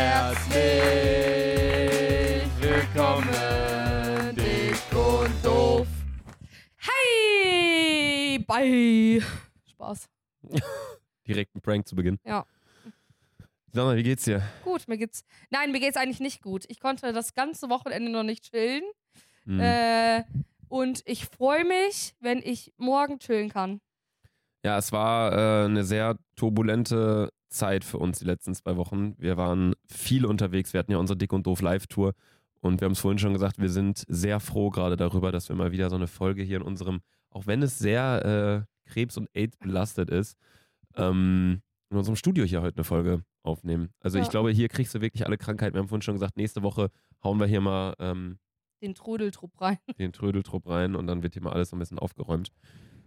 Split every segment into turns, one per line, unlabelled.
Herzlich willkommen, dick und doof.
Hey, bye. Spaß.
Direkt ein Prank zu Beginn.
Ja.
Sag mal, wie geht's dir?
Gut, mir geht's. Nein, mir geht's eigentlich nicht gut. Ich konnte das ganze Wochenende noch nicht chillen.
Hm.
Äh, und ich freue mich, wenn ich morgen chillen kann.
Ja, es war äh, eine sehr turbulente Zeit für uns die letzten zwei Wochen. Wir waren viel unterwegs. Wir hatten ja unsere Dick und Doof Live-Tour. Und wir haben es vorhin schon gesagt, wir sind sehr froh gerade darüber, dass wir mal wieder so eine Folge hier in unserem, auch wenn es sehr äh, Krebs- und AIDS belastet ist, ähm, in unserem Studio hier heute eine Folge aufnehmen. Also ich
Ja.
glaube, hier kriegst du wirklich alle Krankheiten. Wir haben vorhin schon gesagt, nächste Woche hauen wir hier mal ähm,
Den Trödeltrupp rein.
den Trödeltrupp rein und dann wird hier mal alles so ein bisschen aufgeräumt.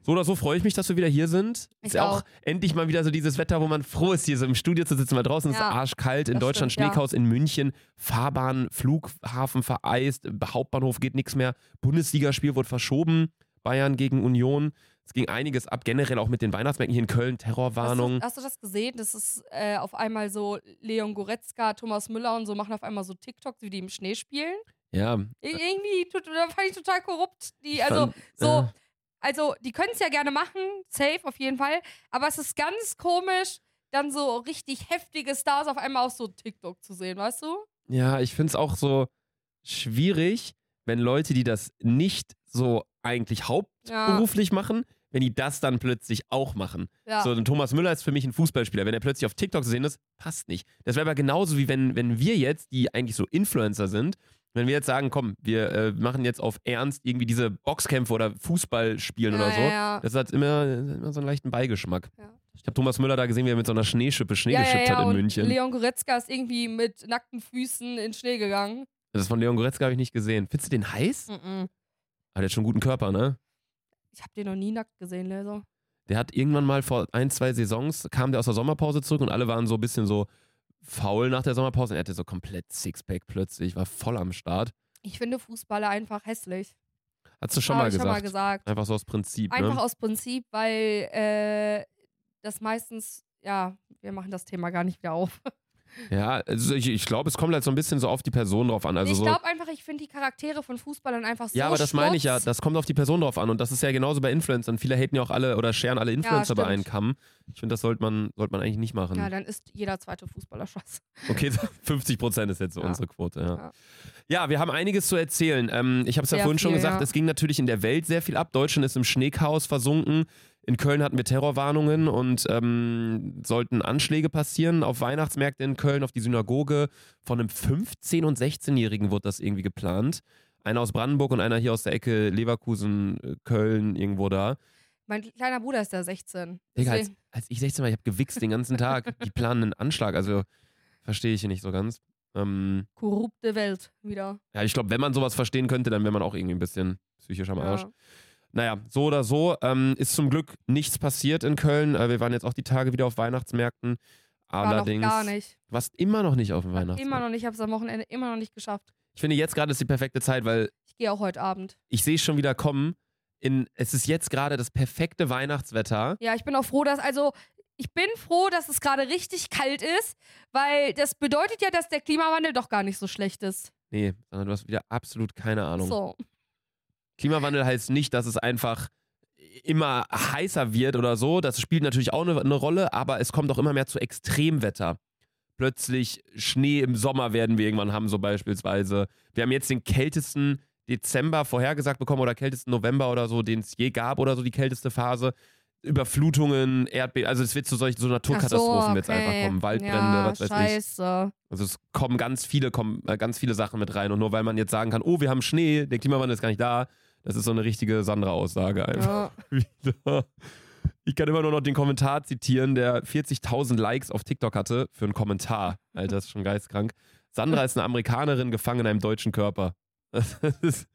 So oder so freue ich mich, dass wir wieder hier sind.
Ich
ist ja auch
auch.
endlich mal wieder so dieses Wetter, wo man froh ist, hier so im Studio zu sitzen, weil draußen ist
Ja,
es arschkalt. In Deutschland
stimmt, ja.
Schneechaos, in München Fahrbahn, Flughafen vereist, Hauptbahnhof geht nichts mehr. Bundesligaspiel wurde verschoben. Bayern gegen Union. Es ging einiges ab, generell auch mit den Weihnachtsmärkten hier in Köln, Terrorwarnung.
Hast du, hast du das gesehen? Das ist äh, auf einmal so Leon Goretzka, Thomas Müller und so machen auf einmal so TikToks, wie die im Schnee spielen.
Ja,
Ir- Irgendwie tut- da fand ich total korrupt. Die, also,
fand-
so,
äh,
also die können es ja gerne machen, safe auf jeden Fall. Aber es ist ganz komisch, dann so richtig heftige Stars auf einmal auf so TikTok zu sehen, weißt du?
Ja, ich finde es auch so schwierig, wenn Leute, die das nicht so eigentlich hauptberuflich machen, wenn die das dann plötzlich auch machen.
Ja.
So, Thomas Müller ist für mich ein Fußballspieler. Wenn er plötzlich auf TikTok zu sehen ist, passt nicht. Das wäre aber genauso wie wenn, wenn wir jetzt, die eigentlich so Influencer sind, wenn wir jetzt sagen, komm, wir äh, machen jetzt auf Ernst irgendwie diese Boxkämpfe oder Fußball spielen oder
Ja,
so.
ja, ja.
Das hat immer, immer so einen leichten Beigeschmack. Ich habe Thomas Müller da gesehen, wie er mit so einer Schneeschippe Schnee geschippt hat in
und
München.
Leon Goretzka ist irgendwie mit nackten Füßen in Schnee gegangen.
Das von Leon Goretzka habe ich nicht gesehen. Findest du den heiß?
Mhm.
Ah, der hat schon einen guten Körper, ne?
Ich habe den noch nie nackt gesehen, Leser.
Der hat irgendwann mal vor ein, zwei Saisons, kam der aus der Sommerpause zurück und alle waren so ein bisschen so faul nach der Sommerpause. Und er hatte so komplett Sixpack plötzlich, war voll am Start.
Ich finde Fußballer einfach hässlich.
Hast du schon mal gesagt.
schon mal gesagt.
Einfach so aus Prinzip,
Einfach
ne?
aus Prinzip, weil äh, das meistens, ja, wir machen das Thema gar nicht wieder auf.
Ja, also ich, ich glaube, es kommt halt so ein bisschen so auf die Person drauf an. Also
ich
so,
glaube einfach, ich finde die Charaktere von Fußballern einfach so
ja, aber das meine ich ja, das kommt auf die Person drauf an. Und das ist ja genauso bei Influencern. Viele haten ja auch alle oder scheren alle Influencer bei
stimmt.
einen Kamm. Ich finde, das sollte man, sollte man eigentlich nicht machen.
Ja, dann ist jeder zweite Fußballer scheiße.
Okay, 50 Prozent ist jetzt so
Ja.
unsere Quote. Ja.
Ja.
ja, wir haben einiges zu erzählen. Ähm, ich habe es ja vorhin schon
viel,
gesagt,
ja.
es ging natürlich in der Welt sehr viel ab. Deutschland ist im Schneechaos versunken. In Köln hatten wir Terrorwarnungen und ähm, sollten Anschläge passieren auf Weihnachtsmärkte in Köln, auf die Synagoge. Von einem 15- und 16-Jährigen wurde das irgendwie geplant. Einer aus Brandenburg und einer hier aus der Ecke Leverkusen, äh, Köln, irgendwo da.
Mein kleiner Bruder ist der 16.
Digga, als, als ich 16 war, ich habe gewichst den ganzen Tag. Die planen einen Anschlag, also verstehe ich hier nicht so ganz. Ähm,
korrupte Welt wieder.
ja, ich glaube, wenn man sowas verstehen könnte, dann wäre man auch irgendwie ein bisschen psychisch am Arsch.
Ja.
Naja, so oder so ähm, ist zum Glück nichts passiert in Köln. Äh, wir waren jetzt auch die Tage wieder auf Weihnachtsmärkten.
War
Allerdings.
noch gar nicht.
Du warst immer noch nicht auf dem Weihnachtsmarkt.
Immer noch nicht. Ich habe es am Wochenende immer noch nicht geschafft.
Ich finde, jetzt gerade ist die perfekte Zeit, weil
Ich gehe auch heute Abend.
ich sehe es schon wieder kommen. In, es ist jetzt gerade das perfekte Weihnachtswetter.
Ja, ich bin auch froh, dass, also, ich bin froh, dass es gerade richtig kalt ist, weil das bedeutet ja, dass der Klimawandel doch gar nicht so schlecht ist.
Nee, sondern du hast wieder absolut keine Ahnung.
So.
Klimawandel heißt nicht, dass es einfach immer heißer wird oder so. Das spielt natürlich auch eine, eine Rolle, aber es kommt auch immer mehr zu Extremwetter. Plötzlich Schnee im Sommer werden wir irgendwann haben, so beispielsweise. Wir haben jetzt den kältesten Dezember vorhergesagt bekommen oder kältesten November oder so, den es je gab oder so, die kälteste Phase. Überflutungen, Erdbeben, also es wird zu solchen so Naturkatastrophen
so, okay.
einfach kommen, Waldbrände,
ja,
was weiß ich.
scheiße.
Also es kommen ganz viele, kommen äh, ganz viele Sachen mit rein. Und nur weil man jetzt sagen kann, oh, wir haben Schnee, der Klimawandel ist gar nicht da, das ist so eine richtige Sandra-Aussage einfach
Ja.
Ich kann immer nur noch den Kommentar zitieren, der 40.000 Likes auf TikTok hatte für einen Kommentar. Alter, das ist schon geistkrank. Sandra ist eine Amerikanerin gefangen in einem deutschen Körper. Das, ist,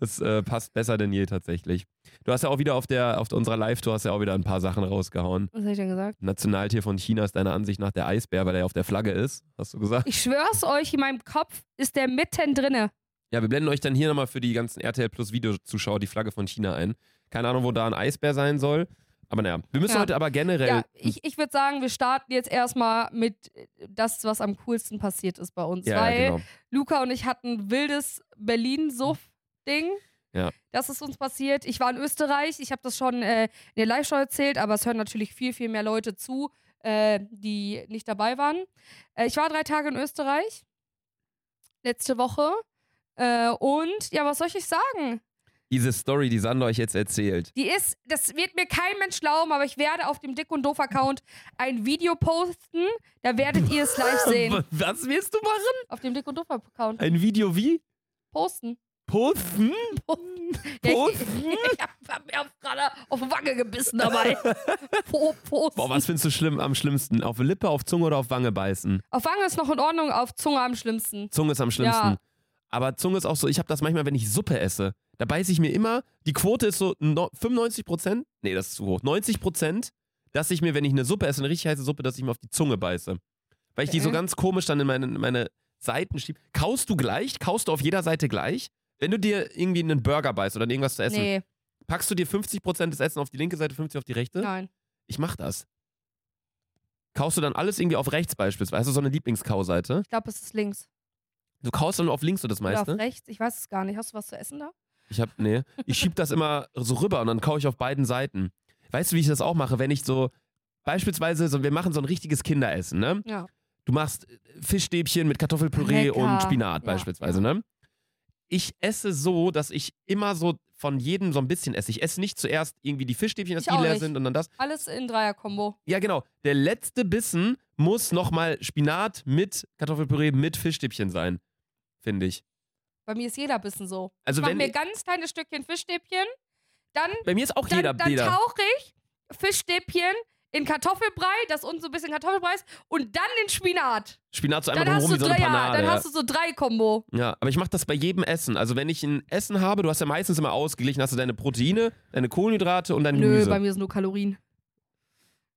das äh, passt besser denn je tatsächlich. Du hast ja auch wieder auf der auf unserer Live-Tour hast ja auch wieder ein paar Sachen rausgehauen.
Was hab ich denn gesagt?
Nationaltier von China ist deiner Ansicht nach der Eisbär, weil er auf der Flagge ist, hast du gesagt?
Ich schwör's euch, in meinem Kopf ist der mitten drinne.
Ja, wir blenden euch dann hier nochmal für die ganzen RTL Plus Videozuschauer die Flagge von China ein. Keine Ahnung, wo da ein Eisbär sein soll, Aber naja, wir müssen
Ja.
heute aber generell.
Ja, ich, ich würde sagen, wir starten jetzt erstmal mit äh, das, was am coolsten passiert ist bei uns.
ja,
weil
ja, genau.
Luca und ich hatten ein wildes Berlin-Suff-Ding.
Ja.
Das ist uns passiert. Ich war in Österreich. Ich habe das schon äh, in der Live-Show erzählt, aber es hören natürlich viel, viel mehr Leute zu, äh, die nicht dabei waren. Äh, ich war drei Tage in Österreich. Letzte Woche. Äh, und ja, was soll ich sagen?
Diese Story, die Sandra euch jetzt erzählt.
Die ist, das wird mir kein Mensch glauben, aber ich werde auf dem Dick und Doof Account ein Video posten. Da werdet ihr es live sehen.
Was willst du machen?
Auf dem Dick und Doof Account
Ein Video wie?
posten.
Posten?
Ja, ich,
Posten?
ich hab mir gerade auf die Wange gebissen dabei. Po, posten.
Boah, was findest du schlimm am schlimmsten? Auf Lippe, auf Zunge oder auf Wange beißen?
Auf Wange ist noch in Ordnung, auf Zunge am schlimmsten.
Zunge ist am schlimmsten.
Ja.
Aber Zunge ist auch so, ich habe das manchmal, wenn ich Suppe esse. Da beiße ich mir immer, die Quote ist so no, 95 Prozent, nee, das ist zu hoch, 90 Prozent, dass ich mir, wenn ich eine Suppe esse, eine richtig heiße Suppe, dass ich mir auf die Zunge beiße. Weil ich die so ganz komisch dann in meine, in meine Seiten schiebe. Kaust du gleich? Kaust du auf jeder Seite gleich? Wenn du dir irgendwie einen Burger beißt oder irgendwas zu essen,
Nee,
packst du dir 50 Prozent des Essen auf die linke Seite, 50 auf die rechte?
nein.
Ich mach das. Kaust du dann alles irgendwie auf rechts beispielsweise, also so eine Lieblingskauseite?
Ich glaube, es ist links.
Du kaust dann auf links so das
Oder
meiste?
auf rechts. Ich weiß es gar nicht. Hast du was zu essen da?
Ich hab, nee. Ich schieb das immer so rüber und dann kaue ich auf beiden Seiten. Weißt du, wie ich das auch mache? Wenn ich so, beispielsweise, so, wir machen so ein richtiges Kinderessen, ne?
Ja.
Du machst Fischstäbchen mit Kartoffelpüree
Lecker.
und Spinat
Ja,
beispielsweise, ne? Ich esse so, dass ich immer so von jedem so ein bisschen esse. Ich esse nicht zuerst irgendwie die Fischstäbchen, dass
Ich
die leer
nicht.
sind und dann das.
Alles in Dreier-Kombo.
Ja, genau. Der letzte Bissen muss nochmal Spinat mit Kartoffelpüree mit Fischstäbchen sein, finde ich.
Bei mir ist jeder Bissen so.
Also
ich mach
wenn
mir ganz kleine Stückchen Fischstäbchen, dann,
Bei mir ist auch
dann,
jeder,
dann
jeder.
tauche ich Fischstäbchen in Kartoffelbrei, das unten so ein bisschen Kartoffelbrei ist, und dann den Spinat.
Spinat so
Dann
einmal
hast,
drumherum wie so eine
drei, ja,
Panade.
dann hast du so drei Kombo.
Ja, aber ich mache das bei jedem Essen. Also wenn ich ein Essen habe, du hast ja meistens immer ausgeglichen, hast du deine Proteine, deine Kohlenhydrate und dein
Nö,
Gemüse.
bei mir sind nur Kalorien.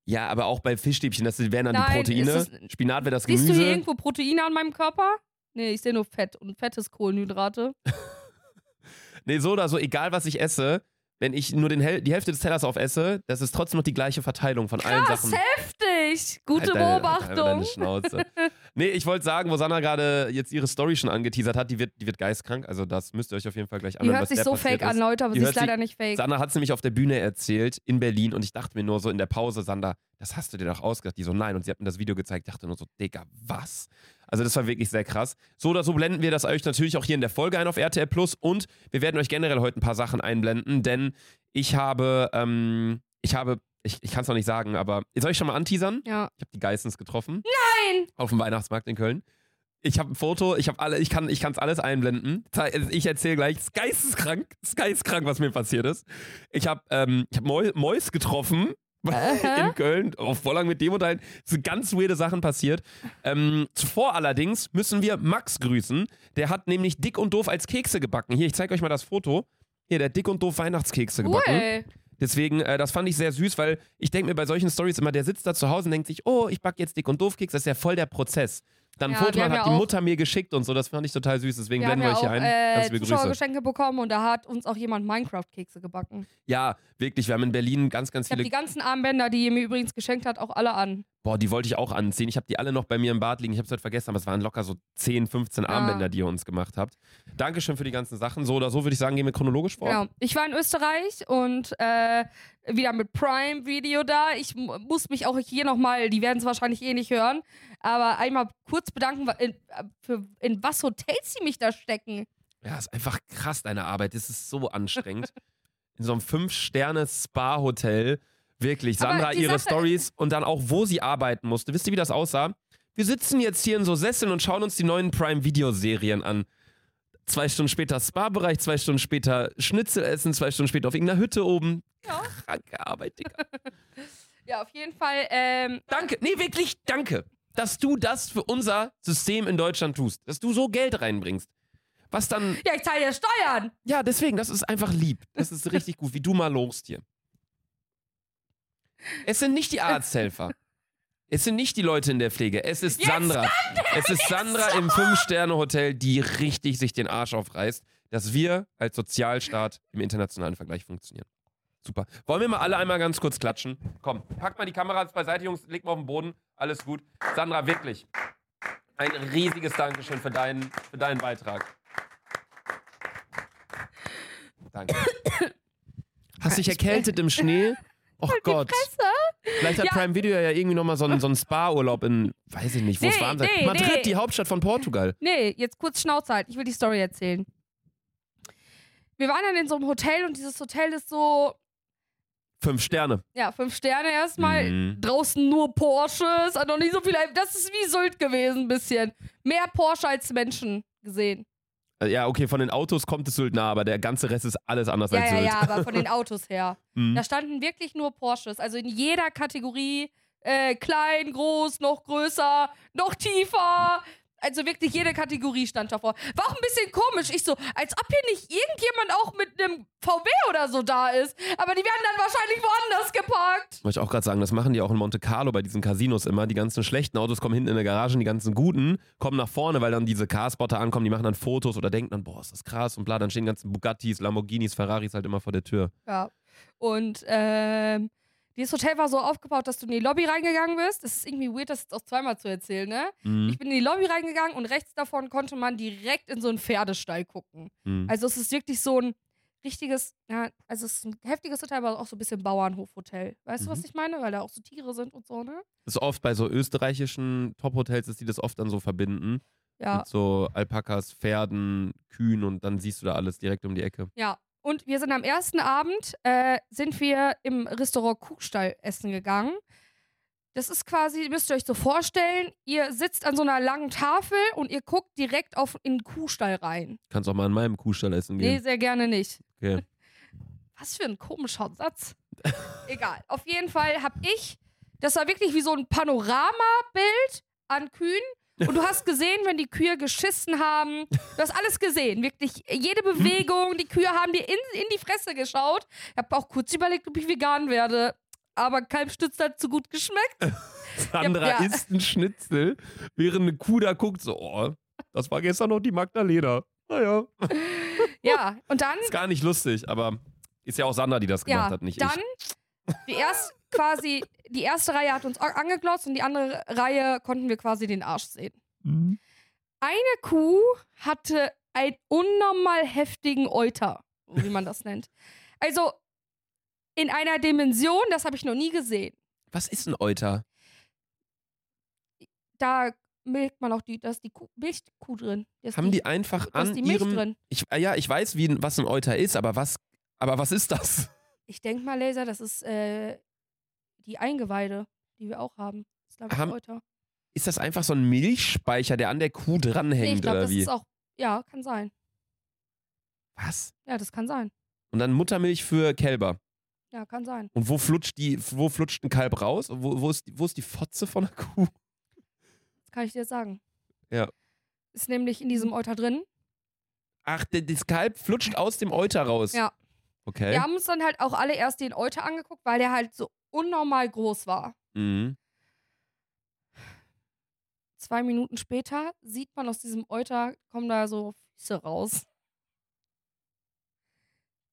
ja, aber auch bei Fischstäbchen, das wären dann die
Nein,
Proteine.
ist
Spinat wäre das
Siehst
Gemüse.
du hier irgendwo Proteine an meinem Körper? Nee, ich sehe nur Fett und Fett ist Kohlenhydrate.
nee, so oder so, egal was ich esse, wenn ich nur den Hel die Hälfte des Tellers aufesse, das ist trotzdem noch die gleiche Verteilung von allen
Krass,
Sachen.
heftig. Gute
Halt deine- halt
Beobachtung.
Deine Schnauze. nee, ich wollte sagen, wo Sanna gerade jetzt ihre Story schon angeteasert hat, die wird, die wird geistkrank. Also das müsst ihr euch auf jeden Fall gleich
Die
anhören,
hört
was
sich so fake
ist.
an, Leute, aber
Die
sie ist
hört sich-
leider nicht fake.
Sander hat es nämlich auf der Bühne erzählt in Berlin und ich dachte mir nur so in der Pause, Sander, das hast du dir doch ausgedacht. Die so, nein. Und sie hat mir das Video gezeigt. Ich dachte nur so, Digga, was? Also das war wirklich sehr krass. So oder so blenden wir das euch natürlich auch hier in der Folge ein auf RTL Plus und wir werden euch generell heute ein paar Sachen einblenden, denn ich habe, ähm, ich habe, ich, ich kann es noch nicht sagen, aber soll ich schon mal anteasern?
Ja.
Ich habe die Geissens getroffen.
Nein!
Auf dem Weihnachtsmarkt in Köln. Ich habe ein Foto, ich habe alle, ich kann ich es alles einblenden. Zei- Ich erzähle gleich, es ist geisteskrank, es ist geisteskrank, was mir passiert ist. Ich habe ähm, ich hab Mäu Mäus getroffen
Aha.
in Köln, auch voll lang mit dem unterhalten. Es sind ganz weirde Sachen passiert. Ähm, zuvor allerdings müssen wir Max grüßen. Der hat nämlich dick und doof als Kekse gebacken. Hier, ich zeige euch mal das Foto. Hier, der hat dick und doof Weihnachtskekse gebacken.
Cool.
Deswegen, äh, das fand ich sehr süß, weil ich denke mir bei solchen Stories immer, der sitzt da zu Hause und denkt sich, oh, ich backe jetzt dick und doof Keks. Das ist ja voll der Prozess. Dann
Ja,
ein Foto hat
ja
die Mutter mir geschickt und so. Das fand ich total süß. Deswegen
Wir
blenden wir
ja
euch hier ein. Ganz
äh,
liebe Grüße.
Zuschauergeschenke bekommen und da hat uns auch jemand Minecraft-Kekse gebacken.
Ja, wirklich. Wir haben in Berlin ganz, ganz
Ich habe
viele.
die ganzen Armbänder, die ihr mir übrigens geschenkt hat, auch alle an.
Boah, die wollte ich auch anziehen. Ich habe die alle noch bei mir im Bad liegen. Ich habe es heute vergessen, aber es waren locker so 10, 15 Armbänder, die ihr uns gemacht habt. Dankeschön für die ganzen Sachen. So oder so würde ich sagen, gehen wir chronologisch vor.
Genau. Ich war in Österreich und äh, wieder mit Prime Video da. Ich mu- muss mich auch hier nochmal, die werden es wahrscheinlich eh nicht hören, aber einmal kurz bedanken, in, äh, für, in was Hotels sie mich da stecken.
Ja, ist einfach krass, deine Arbeit. Das ist so anstrengend. In so einem Fünf-Sterne-Spa-Hotel. Wirklich. Sandra, ihre Stories und dann auch, wo sie arbeiten musste. Wisst ihr, wie das aussah? Wir sitzen jetzt hier in so Sesseln und schauen uns die neuen Prime-Video-Serien an. Zwei Stunden später Spa-Bereich, zwei Stunden später Schnitzel essen, zwei Stunden später auf irgendeiner Hütte oben.
Ja.
Kranke Arbeit, Digga.
Ja, auf jeden Fall. Ähm,
Danke. Nee, wirklich, danke. Dass du das für unser System in Deutschland tust. Dass du so Geld reinbringst. Was dann
ja, ich zahle ja Steuern.
Ja, deswegen, das ist einfach lieb. Das ist richtig gut, wie du mal lobst hier. Es sind nicht die Arzthelfer. Es sind nicht die Leute in der Pflege. Es ist
Jetzt
Sandra. Es ist Sandra im Fünf-Sterne-Hotel, die richtig sich den Arsch aufreißt, dass wir als Sozialstaat im internationalen Vergleich funktionieren. Super. Wollen wir mal alle einmal ganz kurz klatschen? Komm, packt mal die Kameras beiseite, Jungs, legt mal auf den Boden. Alles gut. Sandra, wirklich. Ein riesiges Dankeschön für deinen, für deinen Beitrag. Danke. Hast dich erkältet im Schnee? Och Gott. Vielleicht hat
Ja.
Prime Video ja irgendwie nochmal so einen, so einen Spa-Urlaub in, weiß ich nicht, wo es
Nee,
warm sein
nee,
Madrid,
nee.
die Hauptstadt von Portugal.
Nee, jetzt kurz Schnauze halt. Ich will die Story erzählen. Wir waren dann in so einem Hotel und dieses Hotel ist so,
Fünf Sterne.
ja, fünf Sterne erstmal.
Mhm.
Draußen nur Porsches, hat noch nicht so viel. Das ist wie Sylt gewesen, ein bisschen. Mehr Porsche als Menschen gesehen.
Äh, Ja, okay, von den Autos kommt es Sylt nah, aber der ganze Rest ist alles anders
Ja,
als
ja,
Sylt.
ja, aber von den Autos her.
Mhm.
Da standen wirklich nur Porsches. Also in jeder Kategorie. Äh, klein, groß, noch größer, noch tiefer. Also wirklich jede Kategorie stand davor. War auch ein bisschen komisch. Ich so, als ob hier nicht irgendjemand auch mit einem VW oder so da ist. Aber die werden dann wahrscheinlich woanders geparkt.
Wollte ich auch gerade sagen, das machen die auch in Monte Carlo bei diesen Casinos immer. Die ganzen schlechten Autos kommen hinten in der Garage und die ganzen guten kommen nach vorne, weil dann diese Carspotter ankommen, die machen dann Fotos oder denken dann, boah, ist das krass und bla. Dann stehen die ganzen Bugattis, Lamborghinis, Ferraris halt immer vor der Tür.
Ja. Und ähm, dieses Hotel war so aufgebaut, dass du in die Lobby reingegangen bist. Das ist irgendwie weird, das jetzt auch zweimal zu erzählen, ne?
Mhm.
Ich bin in die Lobby reingegangen und rechts davon konnte man direkt in so einen Pferdestall gucken.
Mhm.
Also es ist wirklich so ein richtiges, ja, also es ist ein heftiges Hotel, aber auch so ein bisschen Bauernhofhotel. Weißt du, was
Mhm.
ich meine? Weil da auch so Tiere sind und so, ne?
Das ist oft bei so österreichischen Top-Hotels, dass die das oft dann so verbinden.
Ja.
Mit so Alpakas, Pferden, Kühen und dann siehst du da alles direkt um die Ecke.
Ja. Und wir sind am ersten Abend, äh, sind wir im Restaurant Kuhstall essen gegangen. Das ist quasi, müsst ihr euch so vorstellen, ihr sitzt an so einer langen Tafel und ihr guckt direkt auf in den Kuhstall rein.
Kannst auch mal in meinem Kuhstall essen
Nee,
gehen.
sehr gerne nicht.
Okay.
Was für ein komischer Satz. Egal. Auf jeden Fall habe ich, das war wirklich wie so ein Panoramabild an Kühen. Und du hast gesehen, wenn die Kühe geschissen haben. Du hast alles gesehen. Wirklich jede Bewegung. Die Kühe haben dir in, in die Fresse geschaut. Ich habe auch kurz überlegt, ob ich vegan werde. Aber Kalbstütz hat zu gut geschmeckt.
Sandra
Ja.
isst ein Schnitzel, während eine Kuh da guckt, so, oh, das war gestern noch die Magdalena. Naja.
Ja, und dann
Ist gar nicht lustig, aber ist ja auch Sandra, die das gemacht
ja,
hat, nicht
dann
ich.
die erst quasi die erste Reihe hat uns angeglotzt und die andere Reihe konnten wir quasi den Arsch sehen.
Mhm.
Eine Kuh hatte einen unnormal heftigen Euter, wie man das nennt. Also in einer Dimension, das habe ich noch nie gesehen.
Was ist ein Euter?
Da milkt man auch die, da ist die Kuh, Milchkuh drin. Da ist
Haben die einfach
da ist
an
die Milch
ihrem.
drin.
Ich, äh, ja, ich weiß, wie, was ein Euter ist, aber was, aber was ist das?
Ich denke mal, Laser, das ist äh, die Eingeweide, die wir auch haben.
Haben-. Ist das einfach so ein Milchspeicher, der an der Kuh
Nee,
dranhängt
ich glaube,
oder
das
wie?
ist auch. Ja, kann sein.
Was?
Ja, das kann sein.
Und dann Muttermilch für Kälber.
Ja, kann sein.
Und wo flutscht die, wo flutscht ein Kalb raus? Wo, wo, ist, die, wo ist die Fotze von der Kuh?
Das kann ich dir jetzt sagen.
Ja.
Ist nämlich in diesem Euter drin.
Ach, das Kalb flutscht aus dem Euter raus.
Ja.
Okay.
Wir haben uns dann halt auch alle erst den Euter angeguckt, weil der halt so unnormal groß war.
Mhm.
Zwei Minuten später sieht man aus diesem Euter, kommen da so Füße raus.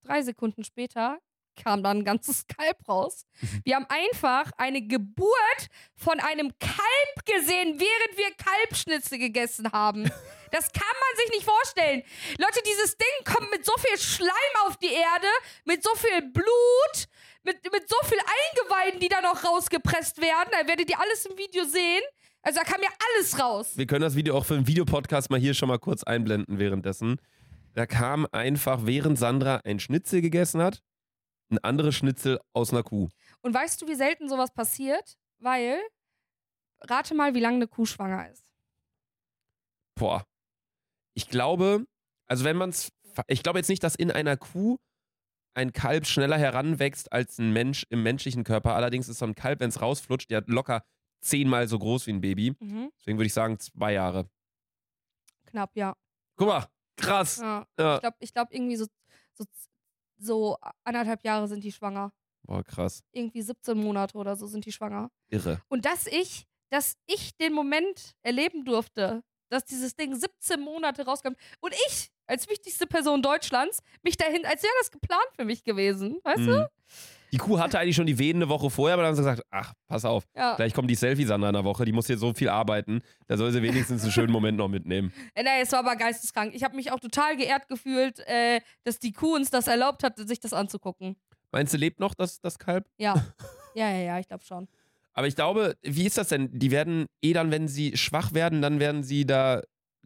Drei Sekunden später kam dann ein ganzes Kalb raus. Wir haben einfach eine Geburt von einem Kalb gesehen, während wir Kalbschnitzel gegessen haben. Das kann man sich nicht vorstellen. Leute, dieses Ding kommt mit so viel Schleim auf die Erde, mit so viel Blut, mit, mit so viel Eingeweiden, die da noch rausgepresst werden. Da werdet ihr alles im Video sehen. Also da kam ja alles raus.
Wir können das Video auch für einen Videopodcast mal hier schon mal kurz einblenden währenddessen. Da kam einfach, während Sandra ein Schnitzel gegessen hat, ein anderes Schnitzel aus einer Kuh.
Und weißt du, wie selten sowas passiert? Weil, rate mal, wie lange eine Kuh schwanger ist.
Boah. Ich glaube, also wenn man es, ich glaube jetzt nicht, dass in einer Kuh ein Kalb schneller heranwächst als ein Mensch im menschlichen Körper. Allerdings ist so ein Kalb, wenn es rausflutscht, ja locker zehnmal so groß wie ein Baby.
Mhm.
Deswegen würde ich sagen, zwei Jahre.
Knapp, ja.
Guck mal, krass.
ja.
Ja.
Ich glaube, ich glaub, irgendwie so, so, so anderthalb Jahre sind die schwanger.
Boah, krass.
Irgendwie 17 Monate oder so sind die schwanger.
Irre.
Und dass ich, dass ich den Moment erleben durfte, dass dieses Ding 17 Monate rauskam und ich als wichtigste Person Deutschlands, mich dahin, als wäre das geplant für mich gewesen. Weißt
Mhm.
du?
Die Kuh hatte eigentlich schon die Wehen eine Woche vorher, aber dann haben sie gesagt, ach, pass auf,
Ja.
gleich kommt die Selfie-Sandra in der Woche, die muss hier so viel arbeiten, da soll sie wenigstens einen schönen Moment noch mitnehmen.
Äh, Nee, es war aber geisteskrank. Ich habe mich auch total geehrt gefühlt, äh, dass die Kuh uns das erlaubt hat, sich das anzugucken.
Meinst du, lebt noch das, das Kalb?
Ja. ja, ja, ja, ich glaube schon.
Aber ich glaube, wie ist das denn? Die werden eh dann, wenn sie schwach werden, dann werden sie da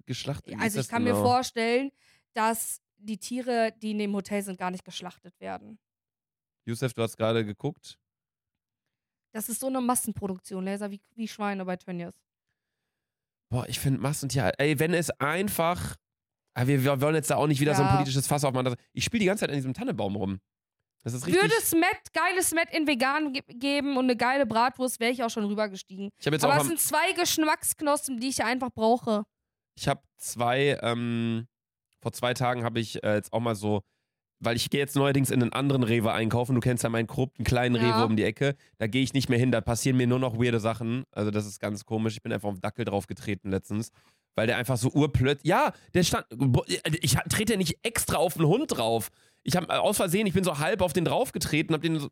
geschlachtet.
Also ich kann
genau?
mir vorstellen, dass die Tiere, die in dem Hotel sind, gar nicht geschlachtet werden.
Yusuf, du hast gerade geguckt.
Das ist so eine Massenproduktion, Laser, wie, wie Schweine bei Tönnies.
Boah, ich finde Massentier. Ey, wenn es einfach. Ah, Wir, wir wollen jetzt da auch nicht wieder so ein
Ja.
politisches Fass aufmachen. Ich spiele die ganze Zeit an diesem Tannenbaum rum. Das ist richtig.
Würde es Met, geiles Met in vegan ge geben und eine geile Bratwurst, wäre ich auch schon rübergestiegen.
ich habe jetzt
Aber
auch
es sind zwei Geschmacksknospen, die ich einfach brauche.
Ich habe zwei, ähm, vor zwei Tagen habe ich äh, jetzt auch mal so, weil ich gehe jetzt neuerdings in einen anderen Rewe einkaufen. Du kennst ja meinen korrupten kleinen
Ja.
Rewe um die Ecke. Da gehe ich nicht mehr hin, da passieren mir nur noch weirde Sachen. Also das ist ganz komisch. Ich bin einfach auf den Dackel draufgetreten letztens, weil der einfach so urplötzlich, ja, der stand, ich trete ja nicht extra auf den Hund drauf. Ich habe aus Versehen, ich bin so halb auf den draufgetreten, hab den so,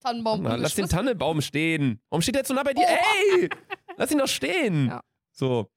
Tannenbaum.
na, lass den. Tannenbaum stehen. Warum steht der jetzt so nah bei dir? Ey! Lass ihn doch stehen.
Ja.
So.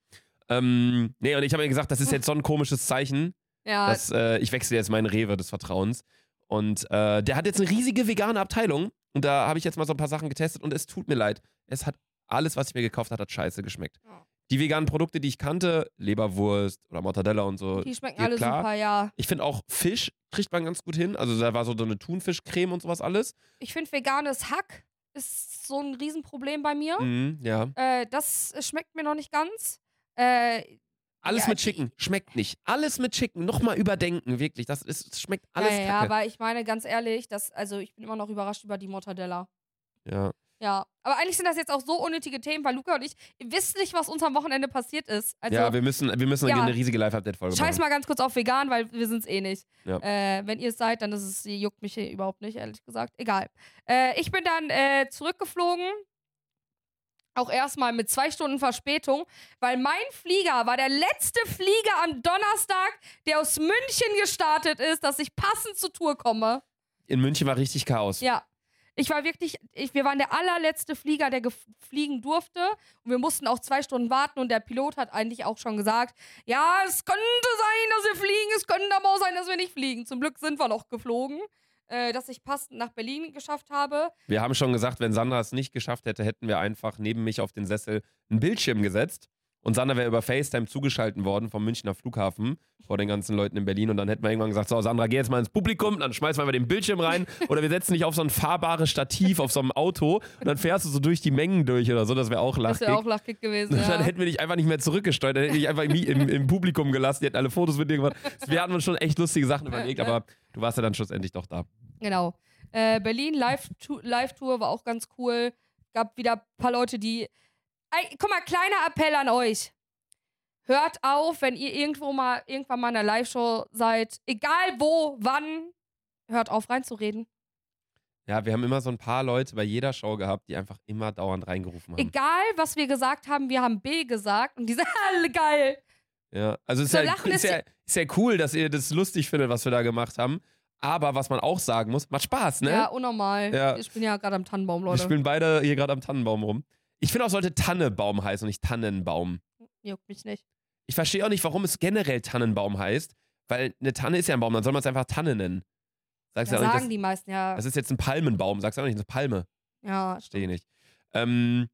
Ähm, nee, und ich habe mir gesagt, das ist jetzt so ein komisches Zeichen,
Ja,
dass äh, ich wechsle jetzt meinen Rewe des Vertrauens. Und äh, der hat jetzt eine riesige vegane Abteilung. Und da habe ich jetzt mal so ein paar Sachen getestet und es tut mir leid. Es hat alles, was ich mir gekauft habe, hat scheiße geschmeckt.
Ja.
Die veganen Produkte, die ich kannte, Leberwurst oder Mortadella und so.
die schmecken alle
klar.
super, ja.
Ich finde auch Fisch kriegt man ganz gut hin. Also da war so eine Thunfischcreme und sowas alles.
Ich finde veganes Hack ist so ein Riesenproblem bei mir.
Mhm, ja.
Äh, das schmeckt mir noch nicht ganz. Äh,
Alles
Ja,
mit Chicken. Schmeckt nicht. Alles mit Chicken. Nochmal überdenken, wirklich. Das, ist, das schmeckt alles
ja, ja, ja,
kacke.
aber ich meine ganz ehrlich, dass, also ich bin immer noch überrascht über die Mortadella.
ja.
Ja, aber eigentlich sind das jetzt auch so unnötige Themen, weil Luca und ich wissen nicht, was uns am Wochenende passiert ist. Also,
ja, wir müssen, wir müssen
Ja.
eine riesige Live-Update-Folge
scheiß
machen.
mal ganz kurz auf vegan, weil wir sind es eh nicht.
Ja.
Äh, wenn ihr es seid, dann ist es, juckt mich hier überhaupt nicht, ehrlich gesagt. Egal. Äh, ich bin dann äh, zurückgeflogen. Auch erstmal mit zwei Stunden Verspätung, weil mein Flieger war der letzte Flieger am Donnerstag, der aus München gestartet ist, dass ich passend zur Tour komme.
In München war richtig Chaos.
Ja. Ich war wirklich, ich, wir waren der allerletzte Flieger, der fliegen durfte. Und wir mussten auch zwei Stunden warten. Und der Pilot hat eigentlich auch schon gesagt: Ja, es könnte sein, dass wir fliegen, es könnte aber auch sein, dass wir nicht fliegen. Zum Glück sind wir noch geflogen, äh, dass ich passend nach Berlin geschafft habe.
Wir haben schon gesagt, wenn Sandra es nicht geschafft hätte, hätten wir einfach neben mich auf den Sessel einen Bildschirm gesetzt. Und Sandra wäre über FaceTime zugeschaltet worden vom Münchner Flughafen vor den ganzen Leuten in Berlin. Und dann hätten wir irgendwann gesagt: So, Sandra, geh jetzt mal ins Publikum, dann schmeißen wir mal den Bildschirm rein. Oder wir setzen dich auf so ein fahrbares Stativ auf so einem Auto. Und dann fährst du so durch die Mengen durch oder so. Das wäre auch
Das
lachig.
wäre auch Lachkick gewesen.
Und Dann
Ja.
hätten wir dich einfach nicht mehr zurückgesteuert, dann hätten wir dich einfach im, im, Publikum gelassen, die hätten alle Fotos mit dir gemacht. Wir hatten uns schon echt lustige Sachen überlegt,
ja.
aber du warst ja dann schlussendlich doch da.
Genau. Äh, Berlin Live-Tour Live -Tour war auch ganz cool. Gab wieder ein paar Leute, die. Ey, guck mal, kleiner Appell an euch. Hört auf, wenn ihr irgendwo mal irgendwann mal in einer Live-Show seid, egal wo, wann, hört auf reinzureden.
Ja, wir haben immer so ein paar Leute bei jeder Show gehabt, die einfach immer dauernd reingerufen haben.
Egal, was wir gesagt haben, wir haben B gesagt und diese alle geil.
Ja, also ist
So
ja,
lachen
ist,
ist
ja, ist ja cool, dass ihr das lustig findet, was wir da gemacht haben. Aber was man auch sagen muss, macht Spaß, ne?
Ja, unnormal.
Ja.
Ich bin ja gerade am Tannenbaum,
wir
Leute.
spielen beide hier gerade am Tannenbaum rum. Ich finde auch, sollte Tannebaum heißen und nicht Tannenbaum.
Juckt mich nicht.
Ich verstehe auch nicht, warum es generell Tannenbaum heißt, weil eine Tanne ist ja ein Baum, dann soll man es einfach Tanne nennen. Sagst
Ja,
ja, auch
sagen
nicht,
die meisten, ja.
das, das ist jetzt ein Palmenbaum, sagst du auch nicht, eine Palme.
Ja,
Verstehe ich nicht. Ähm,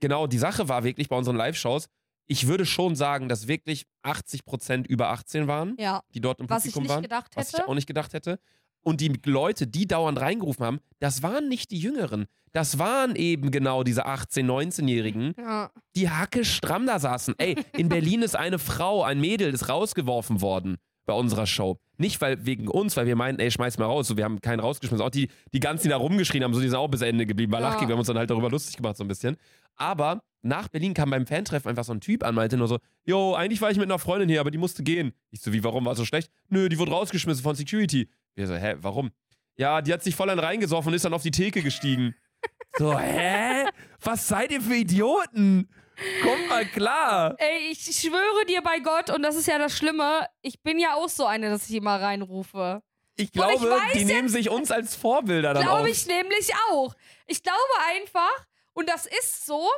genau, die Sache war wirklich bei unseren Live-Shows, ich würde schon sagen, dass wirklich 80% über 18 waren,
ja.
die dort im
Was ich
Publikum
nicht
waren. Was ich auch nicht gedacht hätte. Und die Leute, die dauernd reingerufen haben, das waren nicht die Jüngeren. Das waren eben genau diese 18-, 19-Jährigen,
Ja.
die Hacke stramm da saßen. Ey, in Berlin ist eine Frau, ein Mädel, ist rausgeworfen worden bei unserer Show. Nicht weil wegen uns, weil wir meinten, ey, schmeiß mal raus. So, wir haben keinen rausgeschmissen. Auch die, die ganzen, die da rumgeschrien haben, so, die sind auch bis Ende geblieben. War
Ja.
wir haben uns dann halt darüber lustig gemacht, so ein bisschen. Aber nach Berlin kam beim Fantreffen einfach so ein Typ an, meinte nur so, jo, eigentlich war ich mit einer Freundin hier, aber die musste gehen. Ich so, wie, warum war es so schlecht? Nö, die wurde rausgeschmissen von Security. Wir so, hä, warum? Ja, die hat sich voll an reingesoffen und ist dann auf die Theke gestiegen. so, hä? Was seid ihr für Idioten? Komm mal klar.
Ey, ich schwöre dir bei Gott, und das ist ja das Schlimme, ich bin ja auch so eine, dass ich immer reinrufe.
Ich glaube,
weiß
die nehmen sich uns als Vorbilder dann.
Glaube ich nämlich auch. Ich glaube einfach, und das ist so,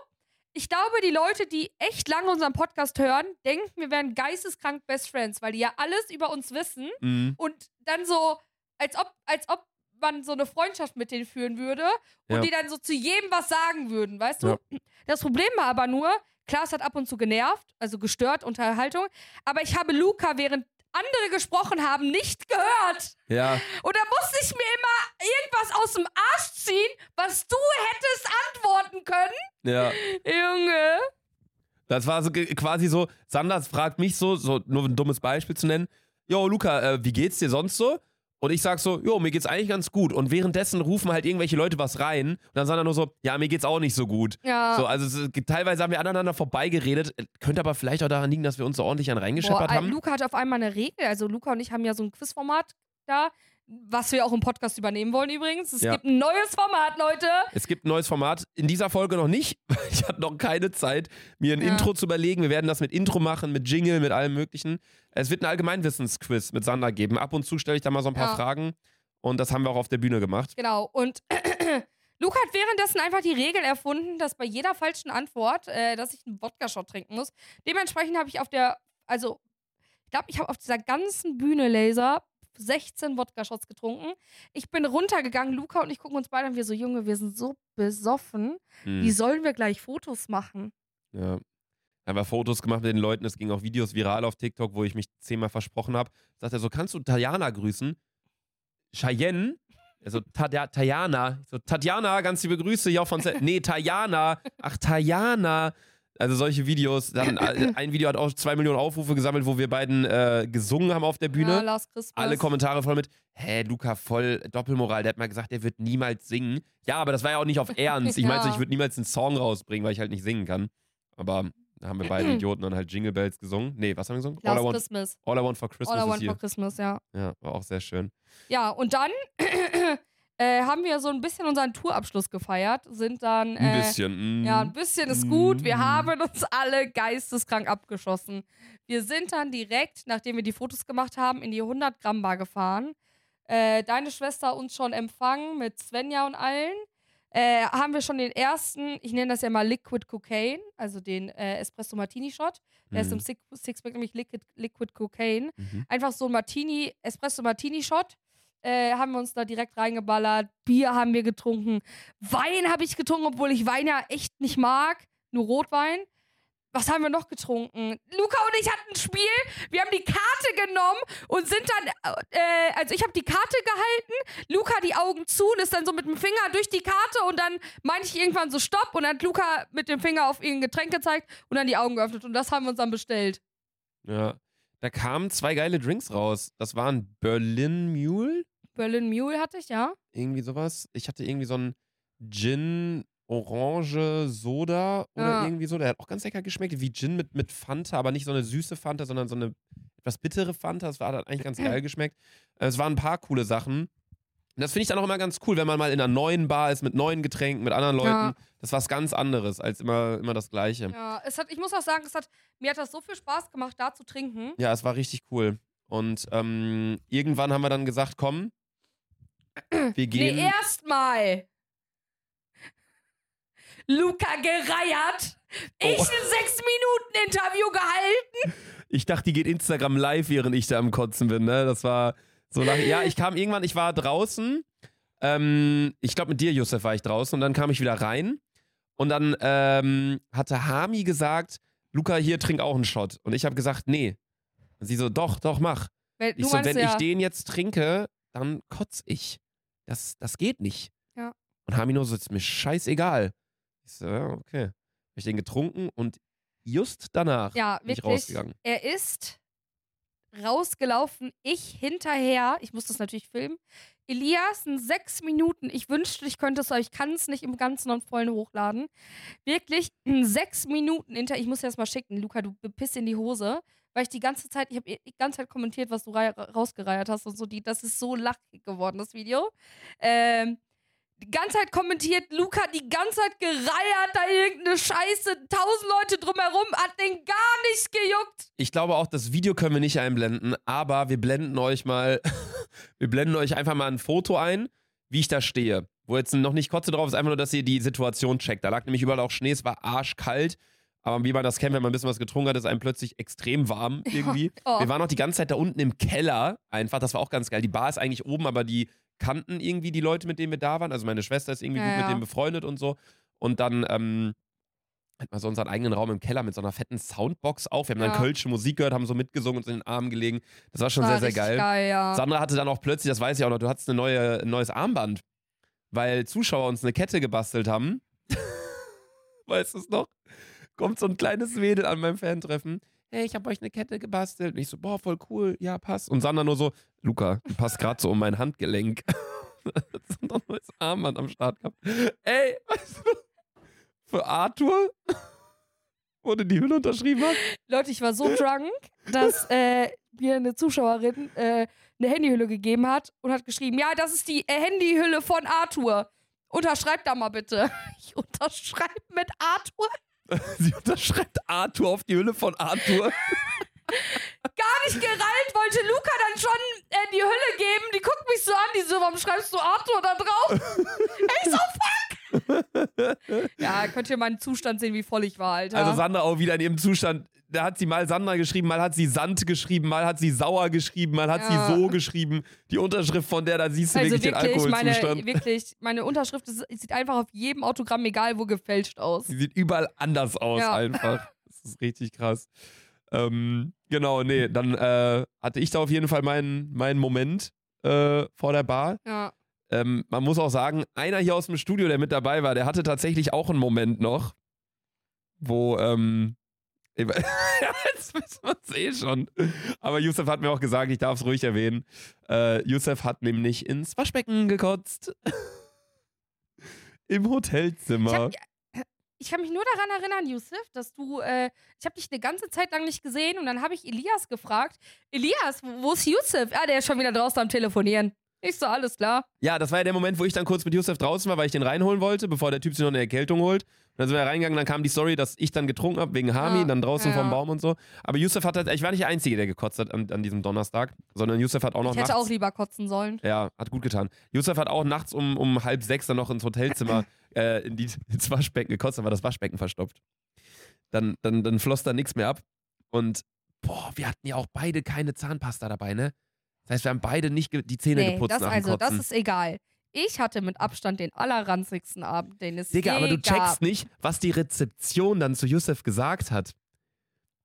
ich glaube, die Leute, die echt lange unseren Podcast hören, denken, wir wären geisteskrank Best Friends, weil die ja alles über uns wissen
Mhm.
und dann so, als ob, als ob man so eine Freundschaft mit denen führen würde und
Ja.
die dann so zu jedem was sagen würden, weißt du? Das Problem war aber nur, klar, es hat ab und zu genervt, also gestört, Unterhaltung, aber ich habe Luca, während andere gesprochen haben, nicht gehört.
Ja.
Und da musste ich mir immer irgendwas aus dem Arsch ziehen, was du hättest antworten können.
Ja.
Junge.
Das war so quasi so, Sanders fragt mich so, so nur ein dummes Beispiel zu nennen. Jo, Luca, äh, wie geht's dir sonst so? Und ich sag so, jo, mir geht's eigentlich ganz gut. Und währenddessen rufen halt irgendwelche Leute was rein. Und dann Sander nur so, ja, mir geht's auch nicht so gut.
Ja.
So, also es, teilweise haben wir aneinander vorbeigeredet. Äh, Könnte aber vielleicht auch daran liegen, dass wir uns so ordentlich an reingescheppert
Boah,
haben.
Luca hat auf einmal eine Regel. Also Luca und ich haben ja so ein Quizformat da, was wir auch im Podcast übernehmen wollen übrigens. Es
Ja.
gibt ein neues Format, Leute.
Es gibt ein neues Format. In dieser Folge noch nicht. Ich hatte noch keine Zeit, mir ein
Ja.
Intro zu überlegen. Wir werden das mit Intro machen, mit Jingle, mit allem Möglichen. Es wird ein Allgemeinwissensquiz mit Sander geben. Ab und zu stelle ich da mal so ein paar
Ja.
Fragen. Und das haben wir auch auf der Bühne gemacht.
Genau. Und Luca hat währenddessen einfach die Regel erfunden, dass bei jeder falschen Antwort, äh, dass ich einen Wodka-Shot trinken muss. Dementsprechend habe ich auf der, also, ich glaube, ich habe auf dieser ganzen Bühne Laser 16 Wodka-Shots getrunken. Ich bin runtergegangen, Luca und ich gucken uns beide an, wir so, Junge, wir sind so besoffen.
Hm.
Wie sollen wir gleich Fotos machen?
Ja. Einfach Fotos gemacht mit den Leuten. Es ging auch Videos viral auf TikTok, wo ich mich zehnmal versprochen habe. Sagt er so, kannst du Tajana grüßen? Cheyenne? Also Tadja- Tajana. So, Tatjana, ganz liebe Grüße. Ja, von Se Nee, Tajana. Ach, Tajana. Also solche Videos. Dann, ein Video hat auch zwei Millionen Aufrufe gesammelt, wo wir beiden äh, gesungen haben auf der
Ja,
Bühne.
Last Christmas.
Alle Kommentare voll mit, hä, Luca, voll Doppelmoral. Der hat mal gesagt, der wird niemals singen. Ja, aber das war ja auch nicht auf Ernst. Ich
Ja.
meinte, ich würde niemals einen Song rausbringen, weil ich halt nicht singen kann. Aber da haben wir beide Idioten dann halt Jingle Bells gesungen. Nee, was haben wir gesungen? All I,
Last
want,
Christmas.
All I Want for Christmas
All I want for Christmas, ja.
Ja, war auch sehr schön.
Ja, und dann äh, haben wir so ein bisschen unseren Tourabschluss gefeiert, sind dann.
Ein
äh,
bisschen. mm.
Ja, ein bisschen ist gut. Wir
Mm.
haben uns alle geisteskrank abgeschossen. Wir sind dann direkt, nachdem wir die Fotos gemacht haben, in die 100 Gramm Bar gefahren. Äh, deine Schwester uns schon empfangen mit Svenja und allen. Äh, haben wir schon den ersten, ich nenne das ja mal Liquid Cocaine, also den äh, Espresso Martini Shot. Der ist im
Mhm.
Six Sixpack nämlich Liquid, Liquid Cocaine.
Mhm.
Einfach so ein Martini, Espresso Martini Shot. Äh, haben wir uns da direkt reingeballert. Bier haben wir getrunken. Wein habe ich getrunken, obwohl ich Wein ja echt nicht mag. Nur Rotwein. Was haben wir noch getrunken? Luca und ich hatten ein Spiel. Wir haben die Karte genommen und sind dann, äh, also ich habe die Karte gehalten, Luca die Augen zu und ist dann so mit dem Finger durch die Karte und dann meinte ich irgendwann so Stopp und dann hat Luca mit dem Finger auf irgendein Getränk gezeigt und dann die Augen geöffnet und das haben wir uns dann bestellt.
Ja. Da kamen zwei geile Drinks raus. Das waren Berlin Mule,
Berlin Mule hatte ich, ja.
irgendwie sowas. Ich hatte irgendwie so einen Gin Orange Soda oder
Ja.
irgendwie so. Der hat auch ganz lecker geschmeckt, wie Gin mit, mit Fanta, aber nicht so eine süße Fanta, sondern so eine etwas bittere Fanta. Das war hat eigentlich ganz geil geschmeckt. Äh, Es waren ein paar coole Sachen. Und das finde ich dann auch immer ganz cool, wenn man mal in einer neuen Bar ist, mit neuen Getränken, mit anderen Leuten.
Ja.
Das ist was ganz anderes als immer, immer das Gleiche.
Ja, es hat, ich muss auch sagen, es hat, mir hat das so viel Spaß gemacht, da zu trinken.
Ja, es war richtig cool. Und ähm, irgendwann haben wir dann gesagt, komm, wir gehen.
Nee, erstmal. Luca gereiert. Ich
Oh.
ein sechs Minuten Interview gehalten.
Ich dachte, die geht Instagram live, während ich da am Kotzen bin. Ne? Das war so nach. Ja, ich kam irgendwann, ich war draußen. Ähm, ich glaube, mit dir, Josef, war ich draußen und dann kam ich wieder rein. Und dann ähm, hatte Hami gesagt, Luca, hier trink auch einen Shot. Und ich habe gesagt, nee. Und sie so, doch, doch, mach.
Weil,
Ich so, wenn
ja,
ich den jetzt trinke, dann kotz ich. Das, das geht nicht.
Ja.
Und Hami nur so, ist mir scheißegal. Ich so, ja, okay. Hab ich den getrunken und just danach
ja,
bin ich rausgegangen.
Er ist rausgelaufen, ich hinterher. Ich muss das natürlich filmen. Elias, in sechs Minuten. Ich wünschte, ich könnte es, aber ich kann es nicht im Ganzen und vollen hochladen. Wirklich in sechs Minuten hinter. Ich muss dir das mal schicken, Luca, du piss in die Hose. Weil ich die ganze Zeit, ich habe die ganze Zeit kommentiert, was du rei- rausgereiert hast und so. Die, das ist so lachig geworden, das Video. Ähm, die ganze Zeit kommentiert, Luca die ganze Zeit gereiert, da irgendeine Scheiße, tausend Leute drumherum, hat den gar nicht gejuckt.
Ich glaube auch, das Video können wir nicht einblenden, aber wir blenden euch mal, wir blenden euch einfach mal ein Foto ein, wie ich da stehe. Wo jetzt noch nicht Kotze drauf ist, einfach nur, dass ihr die Situation checkt. Da lag nämlich überall auch Schnee, es war arschkalt. Aber wie man das kennt, wenn man ein bisschen was getrunken hat, ist einem plötzlich extrem warm irgendwie.
Oh.
Wir waren auch die ganze Zeit da unten im Keller einfach. Das war auch ganz geil. Die Bar ist eigentlich oben, aber die kannten irgendwie die Leute, mit denen wir da waren. Also meine Schwester ist irgendwie
Ja,
gut mit
ja.
denen befreundet und so. Und dann ähm, hatten wir so unseren eigenen Raum im Keller mit so einer fetten Soundbox auf. Wir haben dann
Ja.
kölsche Musik gehört, haben so mitgesungen und uns in den Armen gelegen. Das war schon
War
sehr, sehr geil.
geil ja.
Sandra hatte dann auch plötzlich, das weiß ich auch noch, du hattest eine neue, ein neues Armband, weil Zuschauer uns eine Kette gebastelt haben. weißt du es noch? Kommt so ein kleines Mädel an meinem Fantreffen. Hey, ich habe euch eine Kette gebastelt. Und ich so, boah, voll cool, ja, passt. Und Sandra nur so, Luca, die passt gerade so um mein Handgelenk. das noch ein neues Armband am Start gehabt. Ey, weißt du, für Arthur, du die Hülle unterschrieben hast.
Leute, ich war so drunk, dass äh, mir eine Zuschauerin äh, eine Handyhülle gegeben hat und hat geschrieben, ja, das ist die äh, Handyhülle von Arthur. Unterschreib da mal bitte. Ich unterschreibe mit Arthur.
Sie unterschreibt Arthur auf die Hülle von Arthur.
Gar nicht gereilt, wollte Luca dann schon äh, die Hülle geben. Die guckt mich so an, die so, warum schreibst du Arthur da drauf? ich so, fuck. ja, könnt ihr meinen Zustand sehen, wie voll ich war, Alter.
Also Sandra auch wieder in ihrem Zustand. Da hat sie mal Sandra geschrieben, mal hat sie Sand geschrieben, mal hat sie sauer geschrieben, mal hat
Ja.
sie so geschrieben. Die Unterschrift von der, da siehst du
Also
wirklich,
wirklich,
den
meine,
Alkoholzustand.
wirklich, meine Unterschrift ist, sieht einfach auf jedem Autogramm, egal wo, gefälscht aus.
Sie sieht überall anders aus
Ja.
einfach. Das ist richtig krass. Ähm, genau, nee, dann äh, hatte ich da auf jeden Fall meinen, meinen Moment äh, vor der Bar.
Ja.
Ähm, man muss auch sagen, einer hier aus dem Studio, der mit dabei war, der hatte tatsächlich auch einen Moment noch, wo, ähm, jetzt wissen wir es eh schon. Aber Yusuf hat mir auch gesagt, ich darf es ruhig erwähnen. Äh, Yusuf hat nämlich ins Waschbecken gekotzt. Im
Ich,
Hotelzimmer.
hab, ich kann mich nur daran erinnern, Yusuf, dass du, äh, ich habe dich eine ganze Zeit lang nicht gesehen und dann habe ich Elias gefragt, Elias, wo ist Yusuf? Ah, der ist schon wieder draußen am Telefonieren. Ich so, alles klar.
Ja, das war ja der Moment, wo ich dann kurz mit Yusuf draußen war, weil ich den reinholen wollte, bevor der Typ sich noch eine Erkältung holt. Dann sind wir reingegangen, dann kam die Story, dass ich dann getrunken habe wegen Hami,
Ja,
dann draußen
ja.
vom Baum und so. Aber Yusuf hat halt, ich war nicht der Einzige, der gekotzt hat an, an diesem Donnerstag, sondern Yusuf hat auch noch
Ich hätte
nachts.
auch lieber kotzen sollen.
ja, hat gut getan. Yusuf hat auch nachts um, um halb sechs dann noch ins Hotelzimmer äh, in die, ins Waschbecken gekotzt, dann war das Waschbecken verstopft. Dann, dann, dann floss da nichts mehr ab. Und boah, wir hatten ja auch beide keine Zahnpasta dabei, ne? Das heißt, wir haben beide nicht die Zähne
Nee,
geputzt
das also, das
Kotzen.
ist egal. Ich hatte mit Abstand den allerranzigsten Abend, den es
Digga,
je
aber du
gab.
checkst nicht, was die Rezeption dann zu Yusuf gesagt hat.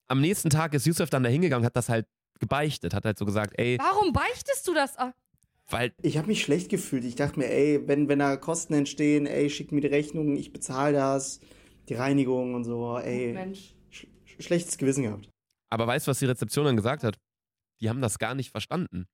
Am nächsten Tag ist Yusuf dann da hingegangen, hat das halt gebeichtet, hat halt so gesagt, ey,
Warum beichtest du das? Ah,
weil
Ich habe mich schlecht gefühlt. Ich dachte mir, ey, wenn, wenn da Kosten entstehen, ey, schick mir die Rechnung, ich bezahle das, die Reinigung und so, ey.
Mensch.
Sch schlechtes Gewissen gehabt.
Aber weißt du, was die Rezeption dann gesagt hat? Die haben das gar nicht verstanden.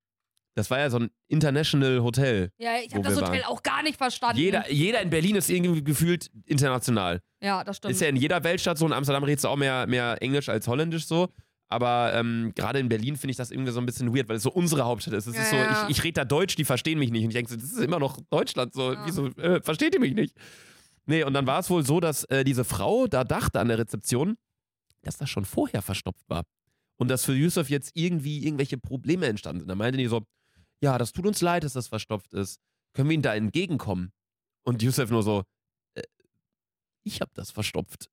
Das war ja so ein International Hotel.
Ja, ich habe das Hotel
waren.
auch gar nicht verstanden.
Jeder, jeder in Berlin ist irgendwie gefühlt international.
Ja, das stimmt.
Ist ja in jeder Weltstadt so. In Amsterdam redest du auch mehr, mehr Englisch als Holländisch so. Aber ähm, gerade in Berlin finde ich das irgendwie so ein bisschen weird, weil es so unsere Hauptstadt ist. Es
Ja,
ist so,
ja.
ich, ich rede da Deutsch, die verstehen mich nicht. Und ich denke so, das ist immer noch Deutschland. So,
Ja.
wieso äh, versteht ihr mich nicht? Nee, und dann war es wohl so, dass äh, diese Frau da dachte an der Rezeption, dass das schon vorher verstopft war. Und dass für Yusuf jetzt irgendwie irgendwelche Probleme entstanden sind. Da meinte die so, ja, das tut uns leid, dass das verstopft ist. Können wir ihnen da entgegenkommen? Und Yusuf nur so, äh, ich habe das verstopft.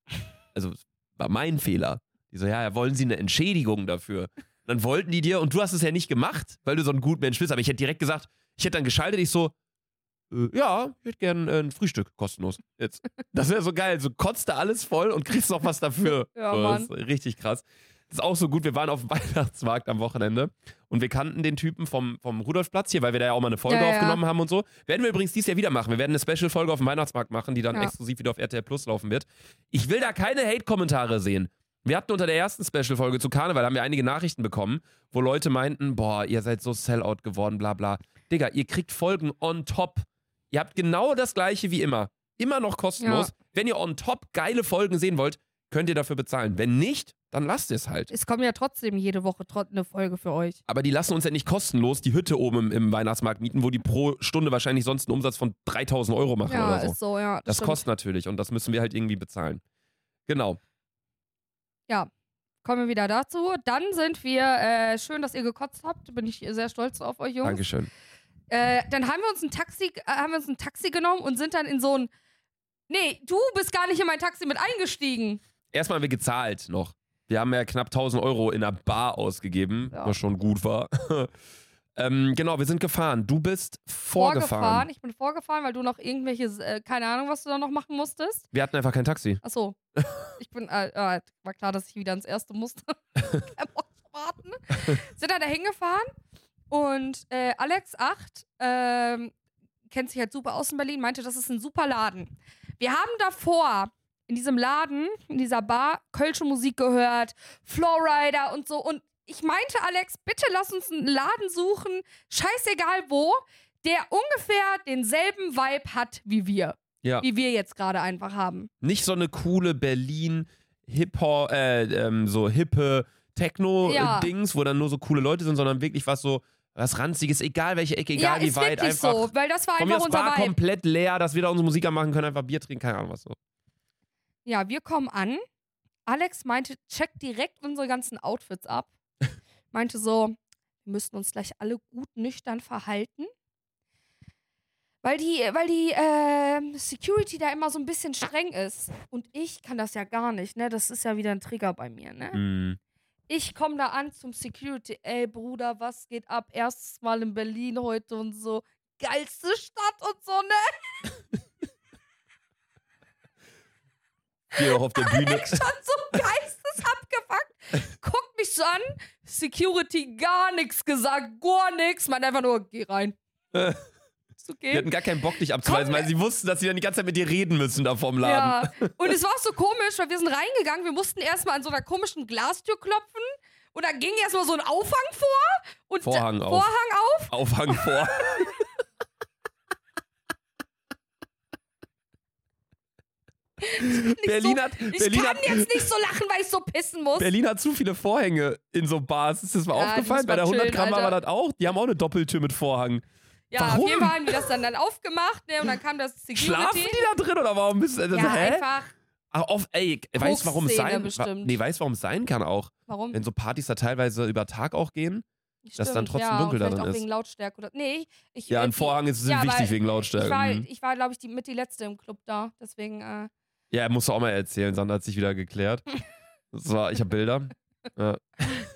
Also, war mein Fehler. Die so, ja, ja, wollen sie eine Entschädigung dafür? Dann wollten die dir, und du hast es ja nicht gemacht, weil du so ein gut Mensch bist, aber ich hätte direkt gesagt, ich hätte dann geschaltet, ich so, äh, ja, ich hätte gern äh, ein Frühstück kostenlos. Jetzt. Das wäre so geil. So kotzt da alles voll und kriegst noch was dafür.
Ja, Mann.
Das ist richtig krass. Das ist auch so gut. Wir waren auf dem Weihnachtsmarkt am Wochenende und wir kannten den Typen vom, vom Rudolfplatz hier, weil wir da ja auch mal eine Folge
Ja, ja.
aufgenommen haben und so. Werden wir übrigens dieses Jahr wieder machen. Wir werden eine Special-Folge auf dem Weihnachtsmarkt machen, die dann
Ja.
exklusiv wieder auf RTL Plus laufen wird. Ich will da keine Hate-Kommentare sehen. Wir hatten unter der ersten Special-Folge zu Karneval, haben wir einige Nachrichten bekommen, wo Leute meinten, boah, ihr seid so Sellout geworden, bla bla. Digga, ihr kriegt Folgen on top. Ihr habt genau das gleiche wie immer. Immer noch kostenlos.
Ja.
Wenn ihr on top geile Folgen sehen wollt, könnt ihr dafür bezahlen. Wenn nicht, dann lasst es halt.
Es kommt ja trotzdem jede Woche eine Folge für euch.
Aber die lassen uns ja nicht kostenlos die Hütte oben im, im Weihnachtsmarkt mieten, wo die pro Stunde wahrscheinlich sonst einen Umsatz von 3000 Euro machen
Ja,
oder so.
ist so, ja.
das
stimmt.
kostet natürlich und das müssen wir halt irgendwie bezahlen. Genau.
Kommen wir wieder dazu. Dann sind wir, äh, schön, dass ihr gekotzt habt. Bin ich sehr stolz auf euch, Jungs.
Dankeschön.
Äh, dann haben wir uns ein Taxi, äh, haben wir uns ein Taxi genommen und sind dann in so ein. Nee, du bist gar nicht in mein Taxi mit eingestiegen.
Erstmal haben wir gezahlt noch. Wir haben ja knapp 1000 Euro in einer Bar ausgegeben,
Ja.
was schon gut war. ähm, genau, wir sind gefahren. Du bist vorgefahren.
Ich bin vorgefahren, weil du noch irgendwelche, äh, keine Ahnung, was du da noch machen musstest.
Wir hatten einfach kein Taxi.
Achso. Ich bin, äh, äh, war klar, dass ich wieder ins erste musste. Kein Bock zu warten. Sind dann da hingefahren und äh, Alex 8 ähm, kennt sich halt super aus in Berlin, meinte, das ist ein super Laden. Wir haben davor in diesem Laden, in dieser Bar, kölsche Musik gehört, Flowrider und so. Und ich meinte, Alex, bitte lass uns einen Laden suchen, scheißegal wo, der ungefähr denselben Vibe hat wie wir.
Ja.
Wie wir jetzt gerade einfach haben.
Nicht so eine coole Berlin Hip-Hop, äh, ähm, so hippe
Ja.
Techno-Dings, wo dann nur so coole Leute sind, sondern wirklich was so, was Ranziges, egal welche Ecke, egal
ja,
wie
ist
weit, einfach.
so, weil das war einfach unser
Bar
Vibe.
komplett leer, dass wir da unsere Musik machen können, einfach Bier trinken, keine Ahnung was so.
Ja, wir kommen an. Alex meinte, check direkt unsere ganzen Outfits ab. meinte so, wir müssten uns gleich alle gut nüchtern verhalten. Weil die, weil die äh, Security da immer so ein bisschen streng ist. Und ich kann das ja gar nicht, ne? Das ist ja wieder ein Trigger bei mir, ne?
Mm.
Ich komme da an zum Security. Ey, Bruder, was geht ab? Erstes Mal in Berlin heute und so. Geilste Stadt und so, ne?
Hier auch auf der Bühne.
schon so geistesabgefuckt. Guckt mich so an, Security gar nichts gesagt, gar nichts. Man einfach nur, geh rein. Ist
Die
okay.
hatten gar keinen Bock, dich abzuweisen, weil sie wussten, dass sie dann die ganze Zeit mit dir reden müssen da vorm Laden.
Ja. Und es war auch so komisch, weil wir sind reingegangen, wir mussten erstmal an so einer komischen Glastür klopfen. Und dann ging erstmal so ein Aufhang vor. Und
Vorhang auf.
Vorhang auf.
Aufhang vor. Berlin
so,
hat,
ich
Berlin,
kann
hat,
jetzt nicht so lachen, weil ich so pissen muss.
Berlin hat zu viele Vorhänge in so Bars. Ist das mal
Ja, die
aufgefallen? Bei der
man
100
chillen,
Gramm war das auch. Die haben auch eine Doppeltür mit Vorhang.
ja,
Warum?
auf jeden Fall haben wir das dann, dann aufgemacht. Ne, und dann kam das Security.
Schlafen die da drin oder warum bist du?
Ja,
hä?
einfach.
Ach, auf, ey, weißt du, warum es sein
bestimmt.
Nee, weißt warum es sein kann auch?
Warum?
Wenn so Partys da teilweise über Tag auch gehen. dass dann
Stimmt,
trotzdem
ja,
dunkel darin
auch
ist.
wegen Lautstärke oder. Nee, ich.
Ja, ein
die-
Vorhang ist
ja,
wichtig wegen Lautstärke.
Ich war,
Mhm.
ich war glaube ich, die, mit die letzte im Club da. Deswegen, äh,
Ja, musst du auch mal erzählen. Sandra hat sich wieder geklärt. Das war, ich habe Bilder. Ja.